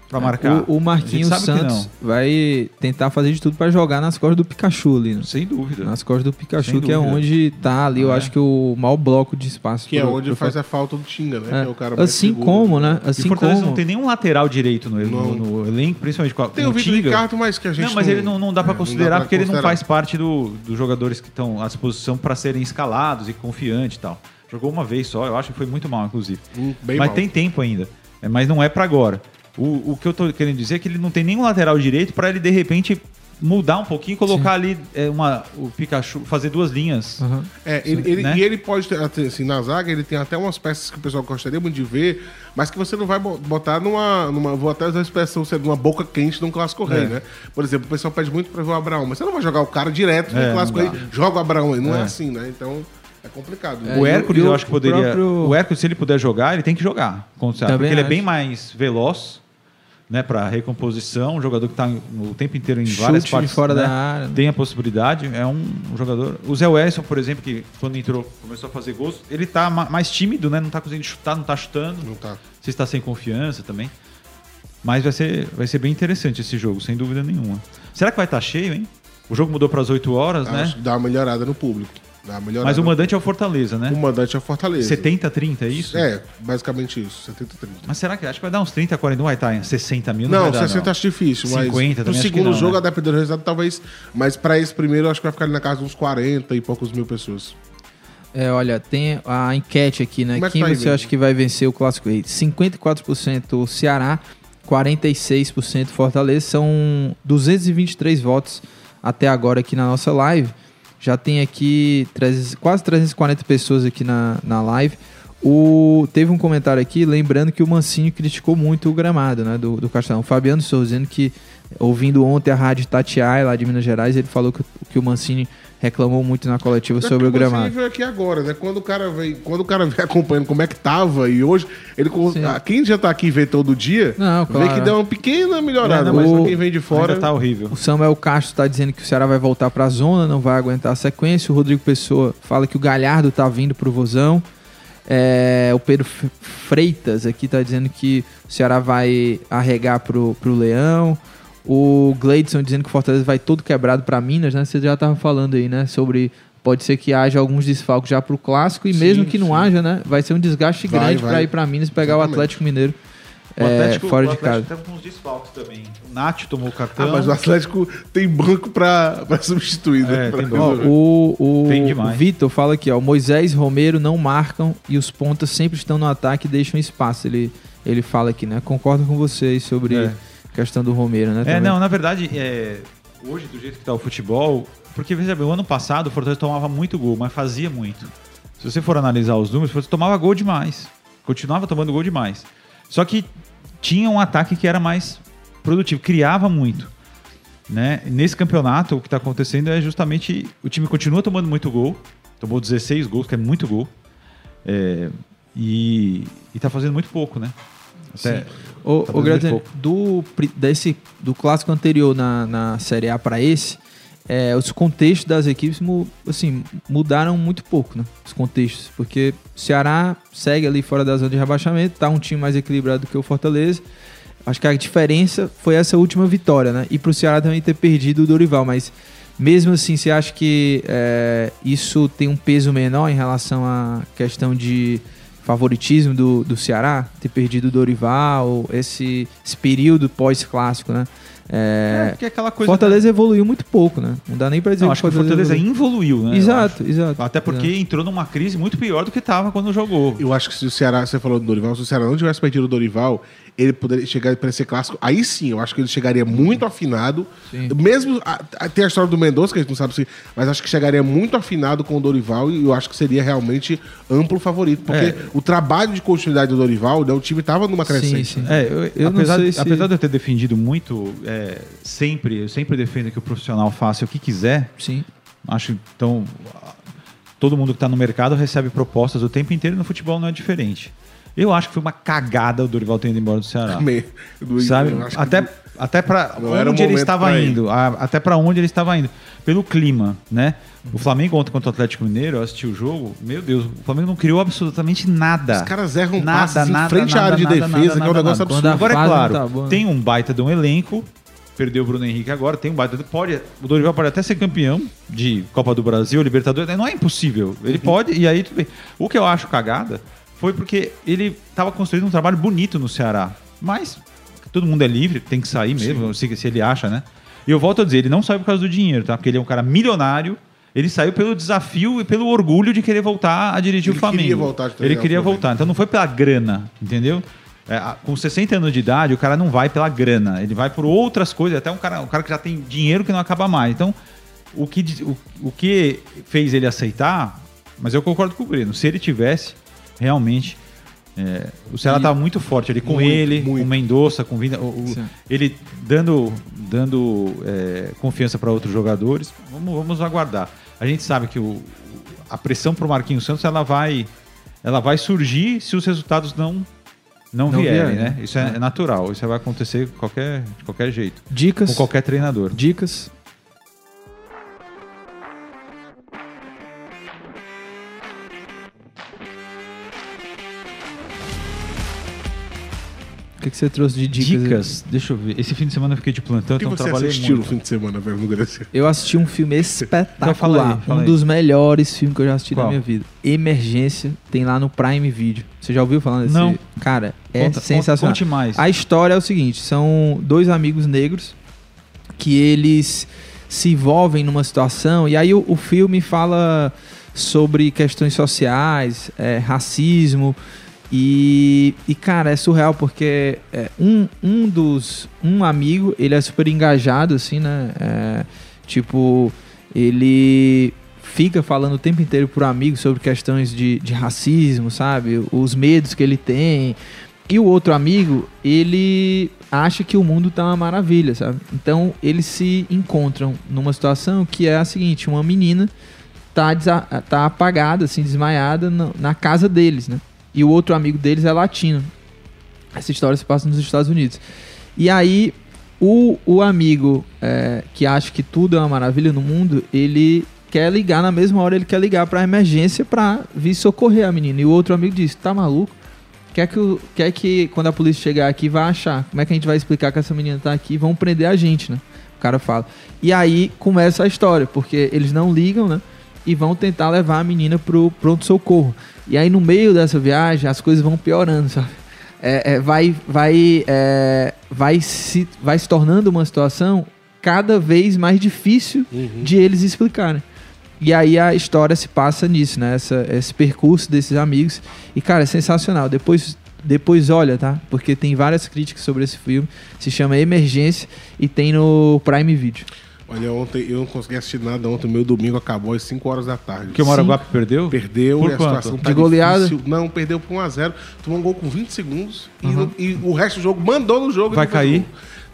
para marcar. o, o Marquinhos Santos vai tentar fazer de tudo para jogar nas costas do Pikachu ali, né? não. Sem dúvida. Nas costas do Pikachu, Sem que é onde tá ali, eu É. acho que o maior bloco de espaço. Que é pro- onde pro faz a falta do Tinga, né? É. Que é o cara Assim seguro. como, né? e Assim Fortaleza como não tem nenhum lateral direito no, no, Não. no elenco, principalmente com a, Tem o Vitor. Ricardo, mas que a gente Não, mas ele não, não dá pra é, considerar pra porque ele não considerar. faz parte do- dos jogadores que estão à disposição para serem escalados e confiantes e tal. Jogou uma vez só, eu acho que foi muito mal, inclusive. Hum, bem mas mal. tem tempo ainda. É, mas não é pra agora. O, o que eu tô querendo dizer é que ele não tem nenhum lateral direito pra ele, de repente, mudar um pouquinho e colocar ali é, uma, o Pikachu, fazer duas linhas. Aham. É, ele, ele- né? E ele pode ter, assim, na zaga, ele tem até umas peças que o pessoal gostaria muito de ver, mas que você não vai bo- botar numa. numa vou até usar a expressão, ser numa boca quente num clássico rei, É. né? Por exemplo, o pessoal pede muito pra ver o Abraão, mas você não vai jogar o cara direto no É, clássico rei, joga o Abraão aí. Não é, É. assim, né? Então é complicado. É, o o- Hércules, e o- eu acho que o poderia. próprio- O Hércules, se ele puder jogar, ele tem que jogar o Porque ele é acho. bem mais veloz, né, para recomposição, um jogador que está o tempo inteiro em várias chute de partes. fora né? da área. né? Tem a possibilidade, é um jogador. O Zé Wellison, por exemplo, que quando entrou, começou a fazer gols, ele tá ma- mais tímido, né? Não tá conseguindo chutar, não tá chutando. Não tá. Se está sem confiança também. Mas vai ser, vai ser bem interessante esse jogo, sem dúvida nenhuma. Será que vai estar cheio, hein? O jogo mudou para as 8 horas, Acho né? que dá uma melhorada no público. Dá uma melhorada. Mas o mandante é o Fortaleza, né? O mandante é o Fortaleza. 70-30, é isso? É, basicamente isso. 70 30. Mas será que acho que vai dar uns 30, 40, não vai estar em 60 mil? Não, vai dar, 60 acho difícil, mas 50 pro também acho que segundo não, jogo, né? a depender do resultado, talvez. Mas pra esse primeiro, eu acho que vai ficar ali na casa de uns 40 e poucos mil pessoas. É, olha, tem a enquete aqui, né? Como é que Quem tá aí, você mesmo? acha que vai vencer o Clássico Rei? 54% Ceará, 46% Fortaleza. São 223 votos até agora aqui na nossa live. Já tem aqui 300 quase 340 pessoas aqui na, na live. O, teve um comentário aqui, lembrando que o Mancinho criticou muito o gramado né, do, do Castelão. O Fabiano Souza dizendo que, ouvindo ontem a rádio Tatiai, lá de Minas Gerais, ele falou que, que o Mancini reclamou muito na coletiva sobre o Você gramado. veio aqui agora, né? Quando o cara vem, quando o cara vem acompanhando como é que tava e hoje, ele ah, quem já tá aqui e vê todo dia, Não, vê claro. que deu uma pequena melhorada, É, não, mas o- quem vem de fora, Ainda tá horrível. O Samuel Castro está dizendo que o Ceará vai voltar para a zona, não vai aguentar a sequência. O Rodrigo Pessoa fala que o Galhardo tá vindo pro Vozão. É, o Pedro Freitas aqui tá dizendo que o Ceará vai arregar pro, pro Leão. O Gleidson dizendo que o Fortaleza vai todo quebrado para Minas, né? Você já tava falando aí, né? Sobre pode ser que haja alguns desfalques já pro clássico e Sim, mesmo que não sim. haja, né? Vai ser um desgaste Vai, grande para ir para Minas e pegar o Exatamente. Atlético Mineiro O é, Atlético, fora o de casa. Atlético tá com uns desfalques também. O Nath tomou o ah, cartão. mas o Atlético tem banco pra, pra substituir, né? É, Pra tem. Ó, o o, Tem o. Vitor fala aqui, ó, Moisés e Romero não marcam e os pontas sempre estão no ataque e deixam espaço. Ele, ele fala aqui, né? Concordo com vocês sobre É. questão do Romero, né? É, também. não, na verdade, é, hoje, do jeito que tá o futebol, porque veja bem, o ano passado o Fortaleza tomava muito gol, mas fazia muito. Se você for analisar os números, você tomava gol demais. Continuava tomando gol demais. Só que tinha um ataque que era mais produtivo, criava muito. Né? Nesse campeonato, o que está acontecendo é justamente o time continua tomando muito gol, tomou 16 gols, que é muito gol, é, e, está fazendo muito pouco, né? Até- fazendo Graziani, muito do, desse, do clássico anterior na, na Série A para esse, é, os contextos das equipes assim, mudaram muito pouco, né? Os contextos. Porque o Ceará segue ali fora da zona de rebaixamento, tá um time mais equilibrado do que o Fortaleza. Acho que a diferença foi essa última vitória, né? E pro Ceará também ter perdido o Dorival, mas Mesmo assim, você acha que é, isso tem um peso menor em relação à questão de favoritismo do, do Ceará? Ter perdido o Dorival, esse, esse período pós-clássico, né? É, porque é aquela coisa. Fortaleza evoluiu muito pouco, né? Não dá nem pra dizer Não, acho que o Fortaleza evoluiu. involuiu, né? Exato, exato. Até porque exato. entrou numa crise muito pior do que estava quando jogou. Eu acho que se o Ceará, você falou do Dorival, se o Ceará não tivesse perdido o Dorival, ele poderia chegar para ser clássico. Aí sim, eu acho que ele chegaria muito afinado. Sim. Mesmo. a- a- tem a história do Mendonça, que a gente não sabe se. Mas acho que chegaria muito afinado com o Dorival e eu acho que seria realmente amplo favorito. Porque É. o trabalho de continuidade do Dorival, né, o time tava numa Sim, crescente. sim. É, eu, Eu não apesar, sei se- apesar de eu ter defendido muito, é, sempre, eu sempre defendo que o profissional faça o que quiser. Sim. Acho então todo mundo que está no mercado recebe propostas o tempo inteiro e no futebol não é diferente. Eu acho que foi uma cagada o Dorival ter ido embora do Ceará. Me- do- Sabe? acho que- Até, até para onde ele estava indo. a- até para onde ele estava indo. Pelo clima, né? O Flamengo ontem contra o Atlético Mineiro, eu assisti o jogo, meu Deus, o Flamengo não criou absolutamente nada. Os caras erram nada, passes em nada, frente à nada, área de nada, defesa, nada, que é um negócio absurdo. Agora é claro, tá tem um baita de um elenco, perdeu o Bruno Henrique agora, tem um baita. de- Pode, o Dorival pode até ser campeão de Copa do Brasil, Libertadores, não é impossível. Ele pode, e aí tudo bem. O que eu acho cagada foi porque ele estava construindo um trabalho bonito no Ceará. Mas todo mundo é livre, tem que sair mesmo, se, se ele acha, né? E eu volto a dizer, ele não saiu por causa do dinheiro, tá? Porque ele é um cara milionário. Ele saiu pelo desafio e pelo orgulho de querer voltar a dirigir Ele o Flamengo. queria voltar ele queria voltar. Então não foi pela grana, entendeu? É, com 60 anos de idade, o cara não vai pela grana, ele vai por outras coisas. Até um cara, um cara que já tem dinheiro que não acaba mais. Então, o que, o, o que fez ele aceitar, mas eu concordo com o Breno, se ele tivesse, realmente. é, o Ceará estava muito forte ali com Muito, ele, muito. com o Mendonça, com Vinda, o- o- ele dando, dando é, confiança para outros jogadores. Vamos, vamos aguardar. A gente sabe que o, a pressão para o Marquinhos Santos ela vai, ela vai surgir se os resultados não não, Não vierem, vierem, né? né? Isso é, é natural. Isso vai acontecer de qualquer, de qualquer jeito, Dicas. com qualquer treinador. Dicas. O que, que você trouxe de dicas? Dicas, deixa eu ver. Esse fim de semana eu fiquei de plantão, O que então você trabalhei assistiu muito. no fim de semana, velho, no Gracia? Eu assisti um filme espetacular. Então fala aí, fala um aí. dos melhores filmes que eu já assisti Qual? na minha vida. Emergência, tem lá no Prime Video. Você já ouviu falando desse? Não. Cara, é Conta- sensacional. Conte mais. A história é o seguinte: são dois amigos negros que eles se envolvem numa situação, e aí o, o filme fala sobre questões sociais, é, racismo. E, e, cara, é surreal porque é, um, um dos. Um amigo, ele é super engajado, assim, né? É, tipo, ele fica falando o tempo inteiro pro amigo sobre questões de, de racismo, sabe? Os medos que ele tem. E o outro amigo, ele acha que o mundo tá uma maravilha, sabe? Então eles se encontram numa situação que é a seguinte: uma menina tá, tá apagada, assim, desmaiada na, na casa deles, né? E o outro amigo deles é latino. Essa história se passa nos Estados Unidos. E aí, o, o amigo é, que acha que tudo é uma maravilha no mundo, ele quer ligar na mesma hora, ele quer ligar pra emergência pra vir socorrer a menina. E o outro amigo diz: tá maluco? Quer que, o- quer que quando a polícia chegar aqui vai achar? Como é que a gente vai explicar que essa menina tá aqui? Vão prender a gente, né? O cara fala. E aí começa a história, porque eles não ligam, né? E vão tentar levar a menina pro pronto-socorro. E aí no meio dessa viagem as coisas vão piorando, sabe? É, é, vai, vai, é, vai, se, vai se tornando uma situação cada vez mais difícil de eles explicarem. E aí a história se passa nisso, né? Essa, esse percurso desses amigos. E, cara, é sensacional. Depois, depois olha, tá? Porque tem várias críticas sobre esse filme. Se chama Emergência e tem no Prime Video. Olha, ontem eu não consegui assistir nada ontem. Meu domingo acabou às 5 horas da tarde. Porque o Maraguape perdeu? Perdeu Por e a quanto? situação tá De goleada? difícil. Não, perdeu por 1x0. Tomou um gol com 20 segundos e, no- e o resto do jogo mandou no jogo. e Vai cair? gol.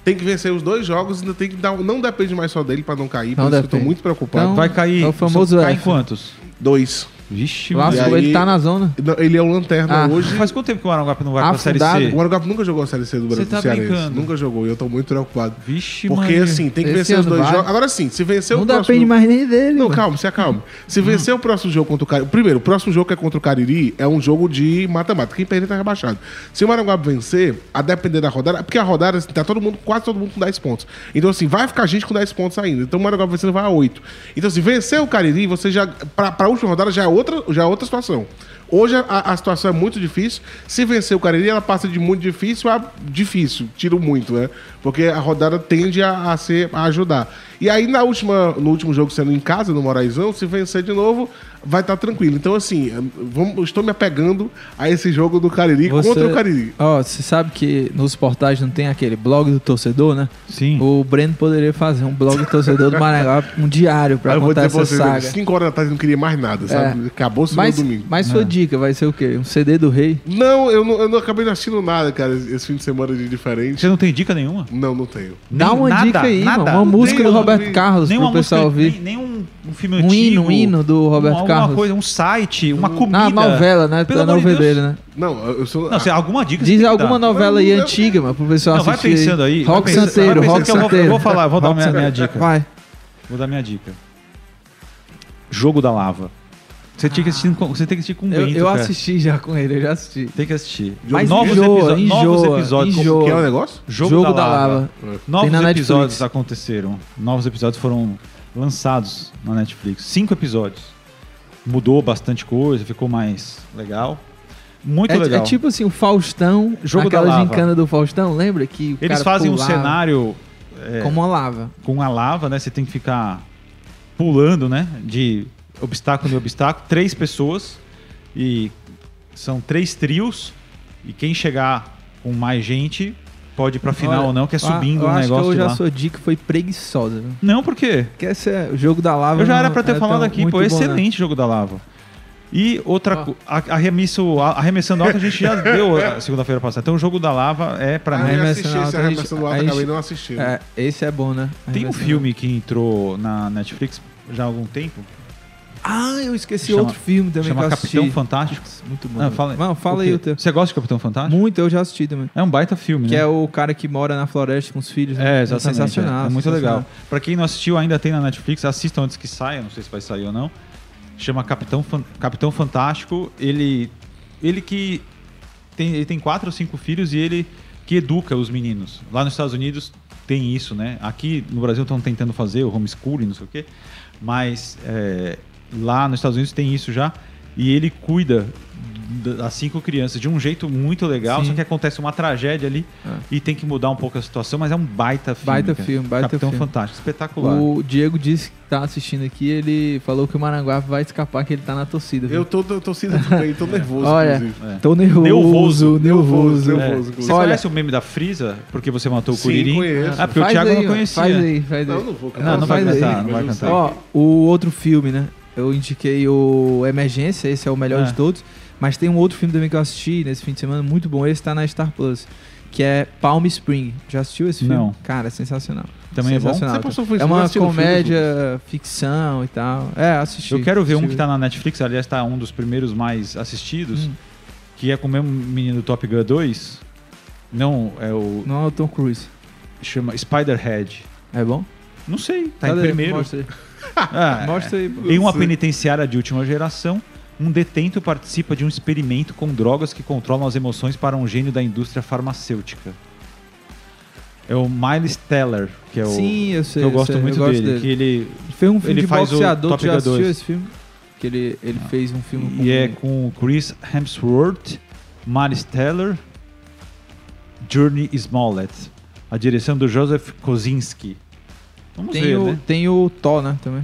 Tem que vencer os dois jogos, ainda tem que dar. Não depende mais só dele pra não cair, por Não isso que eu tô depende. muito preocupado. Então, Vai cair. É o famoso Cai F. quantos? Dois. Vixe, Lá, Maria. aí- ele tá na zona. Não, Ele é o Lanterna Ah. hoje. Faz quanto tempo que o Maranguape não vai pra Série Afundado. C? O Maranguape nunca jogou a Série C do Brasil Você tá do Cearense. brincando. Nunca jogou e eu tô muito preocupado. Vixe, Porque assim, tem que Esse vencer os dois vai. jogos. Agora sim, se vencer Não o próximo... depende mais nem dele. Não, mano. calma, se acalma. Se vencer o próximo jogo contra o Cariri. Primeiro, o próximo jogo que é contra o Cariri é um jogo de mata-mata. Quem perder tá rebaixado. Se o Maranguape vencer, a depender da rodada. Porque a rodada assim, tá todo mundo, quase todo mundo com 10 pontos. Então, assim, vai ficar gente com 10 pontos ainda. Então o Maranguape vencendo vai a 8. Então, se vencer o Cariri, você já. Pra, pra última rodada já é outra, já é outra situação. Hoje a, a situação é muito difícil. Se vencer o Cariri, ela passa de muito difícil a difícil. Tiro muito, né? Porque a rodada tende a, a ser, a ajudar. E aí, na última, no último jogo, sendo em casa, no Moraizão, se vencer de novo, vai estar tranquilo. Então, assim, vamos, estou me apegando a esse jogo do Cariri Você- contra o Cariri. Ó, você sabe que nos portais não tem aquele blog do torcedor, né? Sim. O Breno poderia fazer um blog do torcedor do Maranguape, um diário pra Aí eu vou contar essa vocês, saga. 5 horas da tarde não queria mais nada, sabe? Acabou o Mas, domingo. mas sua É. dica vai ser o quê? Um CD do rei? Não eu, não, eu não acabei não assistindo nada, cara, esse fim de semana de diferente. Você não tem dica nenhuma? Não, não tenho. Dá uma nada, dica aí, nada. mano. Uma música do eu Roberto. Carlos Nem pro pessoal música, ouvir. nem, nem um, um filme Um antigo. hino, um hino do Roberto alguma Carlos. coisa, um site, uma comida. Na novela, né? Pelo novela dele, né? Não, eu sou. Não, você, alguma dica Diz alguma novela aí Não, não, antiga, mano, pro pessoal Não, vai assistir. pensando aí. vai Rock pensando- Santeiro, vai pensando Rock eu vou- Santeiro. Eu vou falar, vou dar Rock minha, minha Santeiro. dica. Vai. Vou dar minha dica. Jogo da Lava. Você, tinha que assistir, com- você tem que assistir com o Eu, Bento, eu cara. assisti já com ele, eu já assisti. Tem que assistir. Mas novos, enjoa, novos enjoa, episódios. enjoa. que é o negócio? Jogo, Jogo da, da Lava. Lava. Novos na episódios Netflix. aconteceram. Novos episódios foram lançados na Netflix. Cinco episódios. Mudou bastante coisa, ficou mais legal. Muito É, legal. é tipo assim, o Faustão, Jogo da aquela lava. gincana do Faustão, lembra? Que o Eles fazem um pulava cenário é, Como uma lava. com a lava, né? Você tem que ficar pulando, né? De obstáculo em obstáculo. Três pessoas. E são três trios. E quem chegar com mais gente pode ir pra final Olha, ou não, que é eu- subindo eu o acho negócio que lá. a sua dica foi preguiçosa. Viu? Não, por quê? Porque esse é o jogo da lava. Eu já era pra ter é falado tão- aqui, pô, bom, né? excelente jogo da lava. E outra coisa, arremesso, arremessando alto a gente já deu segunda-feira passada. Então o jogo da lava é pra mim. eu Arremessando assisti esse alto, a gente- arremessando alto, acabei não assistindo. É, esse é bom, né? Tem um filme que entrou na Netflix já há algum tempo. Ah, eu esqueci Chama- outro filme também chama que eu Capitão assisti. Fantástico. Muito bom. Não, fala, Não, fala aí o teu. Você gosta de Capitão Fantástico? Muito, eu já assisti também. É um baita filme, Que né? é o cara que mora na floresta com os filhos. né? É, exatamente. sensacional. É, é muito sensacional. legal. Pra quem não assistiu, ainda tem na Netflix. Assistam antes que saia. Não sei se vai sair ou não. Chama Capitão, Fan- Capitão Fantástico. Ele, ele que tem, ele tem quatro ou cinco filhos e ele que educa os meninos. Lá nos Estados Unidos tem isso, né? Aqui no Brasil estão tentando fazer o homeschooling, não sei o quê. Mas é, lá nos Estados Unidos tem isso já. E ele cuida das cinco crianças de um jeito muito legal. Sim. Só que acontece uma tragédia ali Ah. e tem que mudar um pouco a situação. Mas é um baita filme. Baita cara. filme, baita Capitão filme. Fantástico, espetacular. O Diego disse que tá assistindo aqui, ele falou que o Maranguape vai escapar, que ele tá na torcida. viu? Eu tô tô torcida também, tô nervoso, Olha, inclusive. É. Tô nervoso, Nervoso, nervoso. nervoso, É. nervoso. Você Olha- conhece o meme da Frisa? Porque você matou o Curirim? conheço. Ah, porque o Faz Thiago aí, não conhecia. Faz aí, faz aí. Não, não vou cantar. Não, não vai aí. cantar, não vai cantar. Ó, o outro filme, né? Eu indiquei o Emergência, esse é o melhor É. de todos. Mas tem um outro filme também que eu assisti nesse fim de semana, muito bom. Esse tá na Star Plus, que é Palm Spring. Já assistiu esse filme? Não. Cara, é sensacional. Também é bom? sensacional. Você postou no É uma o filme, comédia, ficção e tal. É, assisti. Eu quero ver um assisti. que tá na Netflix, aliás, tá um dos primeiros mais assistidos, Hum. que é com o mesmo menino do Top Gun 2. Não, é o. Não é o Tom Cruise. Chama Spiderhead. É bom? Não sei, tá Cadê? em primeiro. Mostra aí. Ah, Mostra aí. Em uma penitenciária de última geração, um detento participa de um experimento com drogas que controlam as emoções para um gênio da indústria farmacêutica. É o Miles Teller, que é o Sim, eu que sei. eu gosto sei, muito eu gosto dele, que ele Foi um filme ele de faz o boxeador, Top tu já assistiu 2. esse filme? Que ele, ele fez um filme com... e é com o Chris Hemsworth, Miles Teller, Journey Smollett, a direção do Joseph Kosinski. Vamos Tem, ver, o, né? tem o Thor, né, também.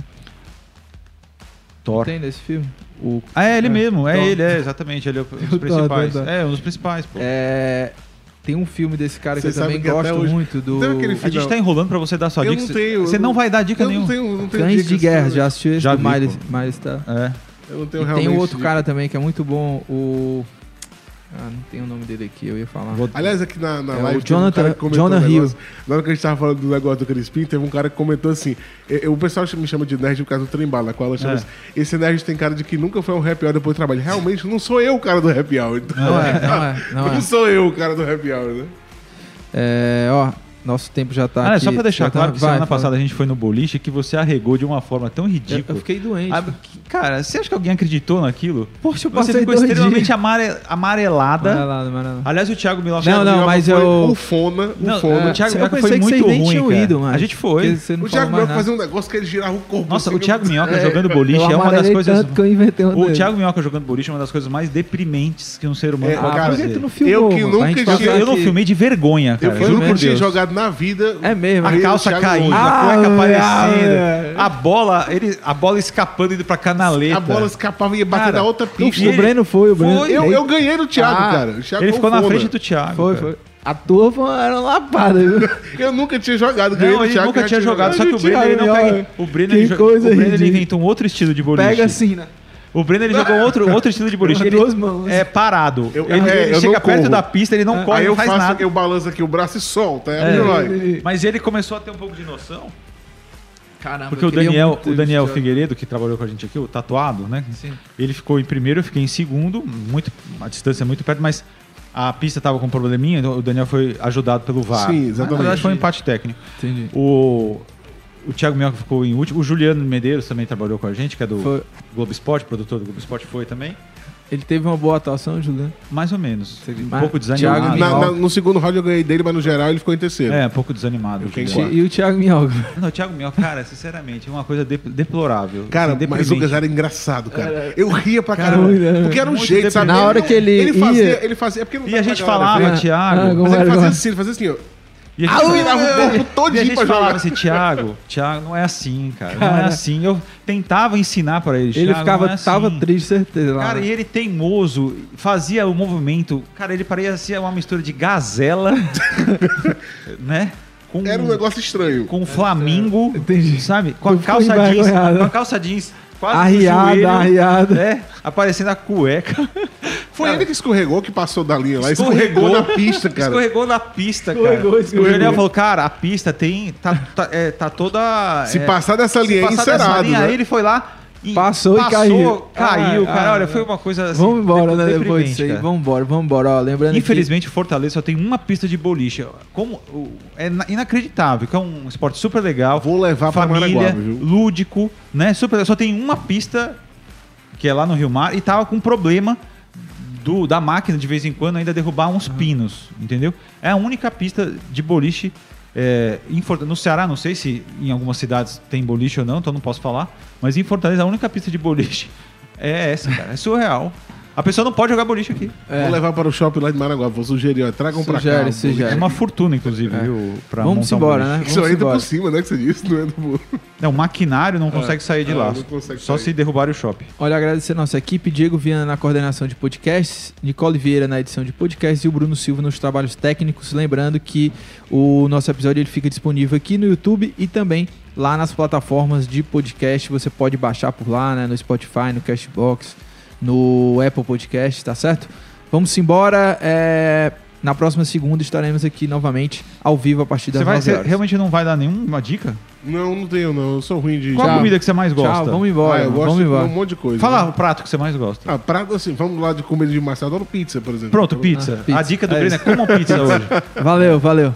Thor. Tem nesse filme? O, Ah, é ele É, mesmo, é Thor. ele, é exatamente, ele é um dos principais. Thor, Thor. É, um dos principais, pô. é, tem um filme desse cara Você que eu também sabe que gosto hoje- muito, do Tem aquele A gente Não. tá enrolando pra você dar sua Eu dica. não tenho, Você eu não não- vai dar dica Eu não nenhuma. tenho, não tenho Cães de Guerra, já assistiu esse Já do Miles. Miles tá. É. Eu não tenho E tem realmente o outro dicas. cara também que é muito bom, o... Ah, não tem o nome dele aqui, eu ia falar. Vou- Aliás, aqui na, na É, o live, teve Jonathan- um cara que comentou Jonah um Hill. negócio. Na hora que a gente tava falando do negócio do Crispim, teve um cara que comentou assim: eh, o pessoal me chama de nerd por causa do trembala, na qual ela chama É. assim, esse nerd tem cara de que nunca foi um happy hour depois do trabalho. Realmente, não sou eu o cara do happy hour. Então, Não é, não é, não é. sou eu o cara do happy hour, né? É, ó, nosso tempo já tá Ah, é aqui. só pra deixar já tá- claro que vai, semana fala. passada a gente foi no boliche que você arregou de uma forma tão Eu, ridícula. eu fiquei doente. Ah, cara, você acha que alguém acreditou naquilo? Poxa, eu Você passei ficou dois extremamente dias. amare- amarelada. Amarelado, amarelado. Aliás, o Thiago Milão Não, não, mas foi eu- O Fona, o Não, Fona. o Thiago eu Minhoca foi muito ruim, cara. ido, mano. A gente foi. Você O Thiago Minhoca fazia um negócio que ele girava o corpo. Nossa, assim, o Thiago Minhoca É, jogando boliche eu é uma das coisas. tanto que eu inventei um O dele. Thiago Minhoca jogando boliche é uma das coisas mais deprimentes que um ser humano É, pode cara, fazer. Eu que nunca Eu não filmei de vergonha, Eu cara. eu por tinha Deus. Jogado na vida. É mesmo. A calça caindo, a Ah, cueca é. aparecendo, a bola, ele, a bola escapando indo pra canaleta. A bola escapava e ia bater na outra O, pista. o Breno foi, o Breno. Foi. Eu, eu ganhei do Thiago, Ah, cara. O Thiago Ele ficou na frente do Thiago. Foi, cara. foi. A tua era uma lapada, viu? Eu nunca tinha jogado. Ganhei Não, ele Thiago. nunca tinha jogado, só que o Breno ele não pega. O Breno, Que ele, coisa o Breno ele inventou um outro estilo de boliche. Pega assim, né? O Breno ele jogou outro, outro estilo de boliche. Ele duas mãos. é parado. Eu- ele é, ele eu chega não perto corro. da pista, ele não corre, Aí eu não faz faço, nada. eu balanço aqui o braço e solto. Aí É. ele vai. Mas ele começou a ter um pouco de noção. Caramba, Porque o eu Daniel, o Daniel Figueiredo, que trabalhou com a gente aqui, o tatuado, né? Sim. Ele ficou em primeiro, eu fiquei em segundo, muito, a distância é muito perto, mas a pista tava com um probleminha, então o Daniel foi ajudado pelo VAR. Sim, exatamente. Na verdade foi um empate técnico. Entendi. O, o Thiago Minhoca ficou em último. O Juliano Medeiros também trabalhou com a gente, que é do Foi. Globo Esporte, produtor do Globo Esporte, foi também. Ele teve uma boa atuação, Juliano. Mais ou menos. Um Mas pouco Thiago desanimado. Na- na- no segundo round eu ganhei dele, mas no geral ele ficou em terceiro. É, um pouco desanimado. E o Thiago Minhoca? Não, o Thiago Minhoca, cara, sinceramente, é uma coisa de- deplorável. Cara, assim, mas o. Lucas era engraçado, cara. Eu ria pra Cara, caramba. né? Porque era um Muito jeito, sabe? Na hora não- que ele Ele fazia, ia- ele fazia. é porque não E a gente falava, ver. Thiago. Ah, Mas ele fazia assim, ele fazia assim, ó. E a gente, Ah, Ele virava o corpo e a todinho gente pra falava assim, Thiago, Thiago, não é assim, cara. Não é Cara. assim. Eu tentava ensinar pra ele. Ele Thiago, ficava, não é assim. tava triste, certeza. Lá, Cara, e ele teimoso, fazia o movimento. Cara, ele parecia uma mistura de gazela, né? Com, Era um negócio estranho. com Flamingo, Entendi. sabe? Com a Tu ficou calça jeans, envergonhado. com a calça jeans quase Arriada, joelho, arriada. É, aparecendo a cueca. Foi ele que escorregou, que passou da linha lá. Escorregou. Escorregou, na pista, cara. Escorregou na pista, Escorregou, cara. escorregou. O Daniel falou, cara, a pista tem. Tá, tá, é, tá toda. Se é, passar dessa linha, é encerado, linha, né? aí ele foi lá. E Passou e caiu. Caiu, Ah, cara. ah, olha, foi uma coisa assim. Vamos embora, né? Depois disso aí. Vamos embora, vamos embora. Ó, lembrando Infelizmente, o Fortaleza só tem uma pista de boliche. Como é na- inacreditável, que é um esporte super legal. Vou levar pra família, Maraguaba, viu? lúdico, né? Super, só tem uma pista que é lá no Rio Mar e tava com problema do, da máquina de vez em quando ainda derrubar uns pinos, entendeu? É a única pista de boliche é, no Ceará, não sei se em algumas cidades tem boliche ou não, então não posso falar, mas em Fortaleza a única pista de boliche é essa, cara, é surreal. A pessoa não pode jogar boliche aqui. É. Vou levar para o shopping lá de Maraguá. Vou sugerir, ó. Tragam pra Sugere, cá. sugere. É uma fortuna, inclusive, viu? Pra Vamos montar um embora, boliche. né? Isso Vamos ainda por cima, né? Que você disse, não é do... Não, o maquinário não consegue sair de lá. não consegue Só sair. se derrubarem o shopping. Olha, agradecer a nossa equipe, Diego Viana na coordenação de podcasts, Nicole Vieira na edição de podcasts e o Bruno Silva nos trabalhos técnicos. Lembrando que o nosso episódio ele fica disponível aqui no YouTube e também lá nas plataformas de podcast. Você pode baixar por lá, né, no Spotify, no Cashbox, no Apple Podcast, tá certo? Vamos embora. é, Na próxima segunda estaremos aqui novamente ao vivo a partir das Você, vai, 9 você horas. realmente não vai dar nenhuma dica? Não, não tenho, não. Eu sou ruim de... Qual a comida que você mais gosta? Tchau, vamos Ah, embora. eu mano, gosto vamos de embora. um monte de coisa. Fala né? o prato que você mais gosta. Ah, prato assim, vamos lá de comida de massa. Eu adoro pizza, por exemplo. Pronto, pizza. pizza. A dica do É Breno é comam pizza hoje. Valeu, valeu.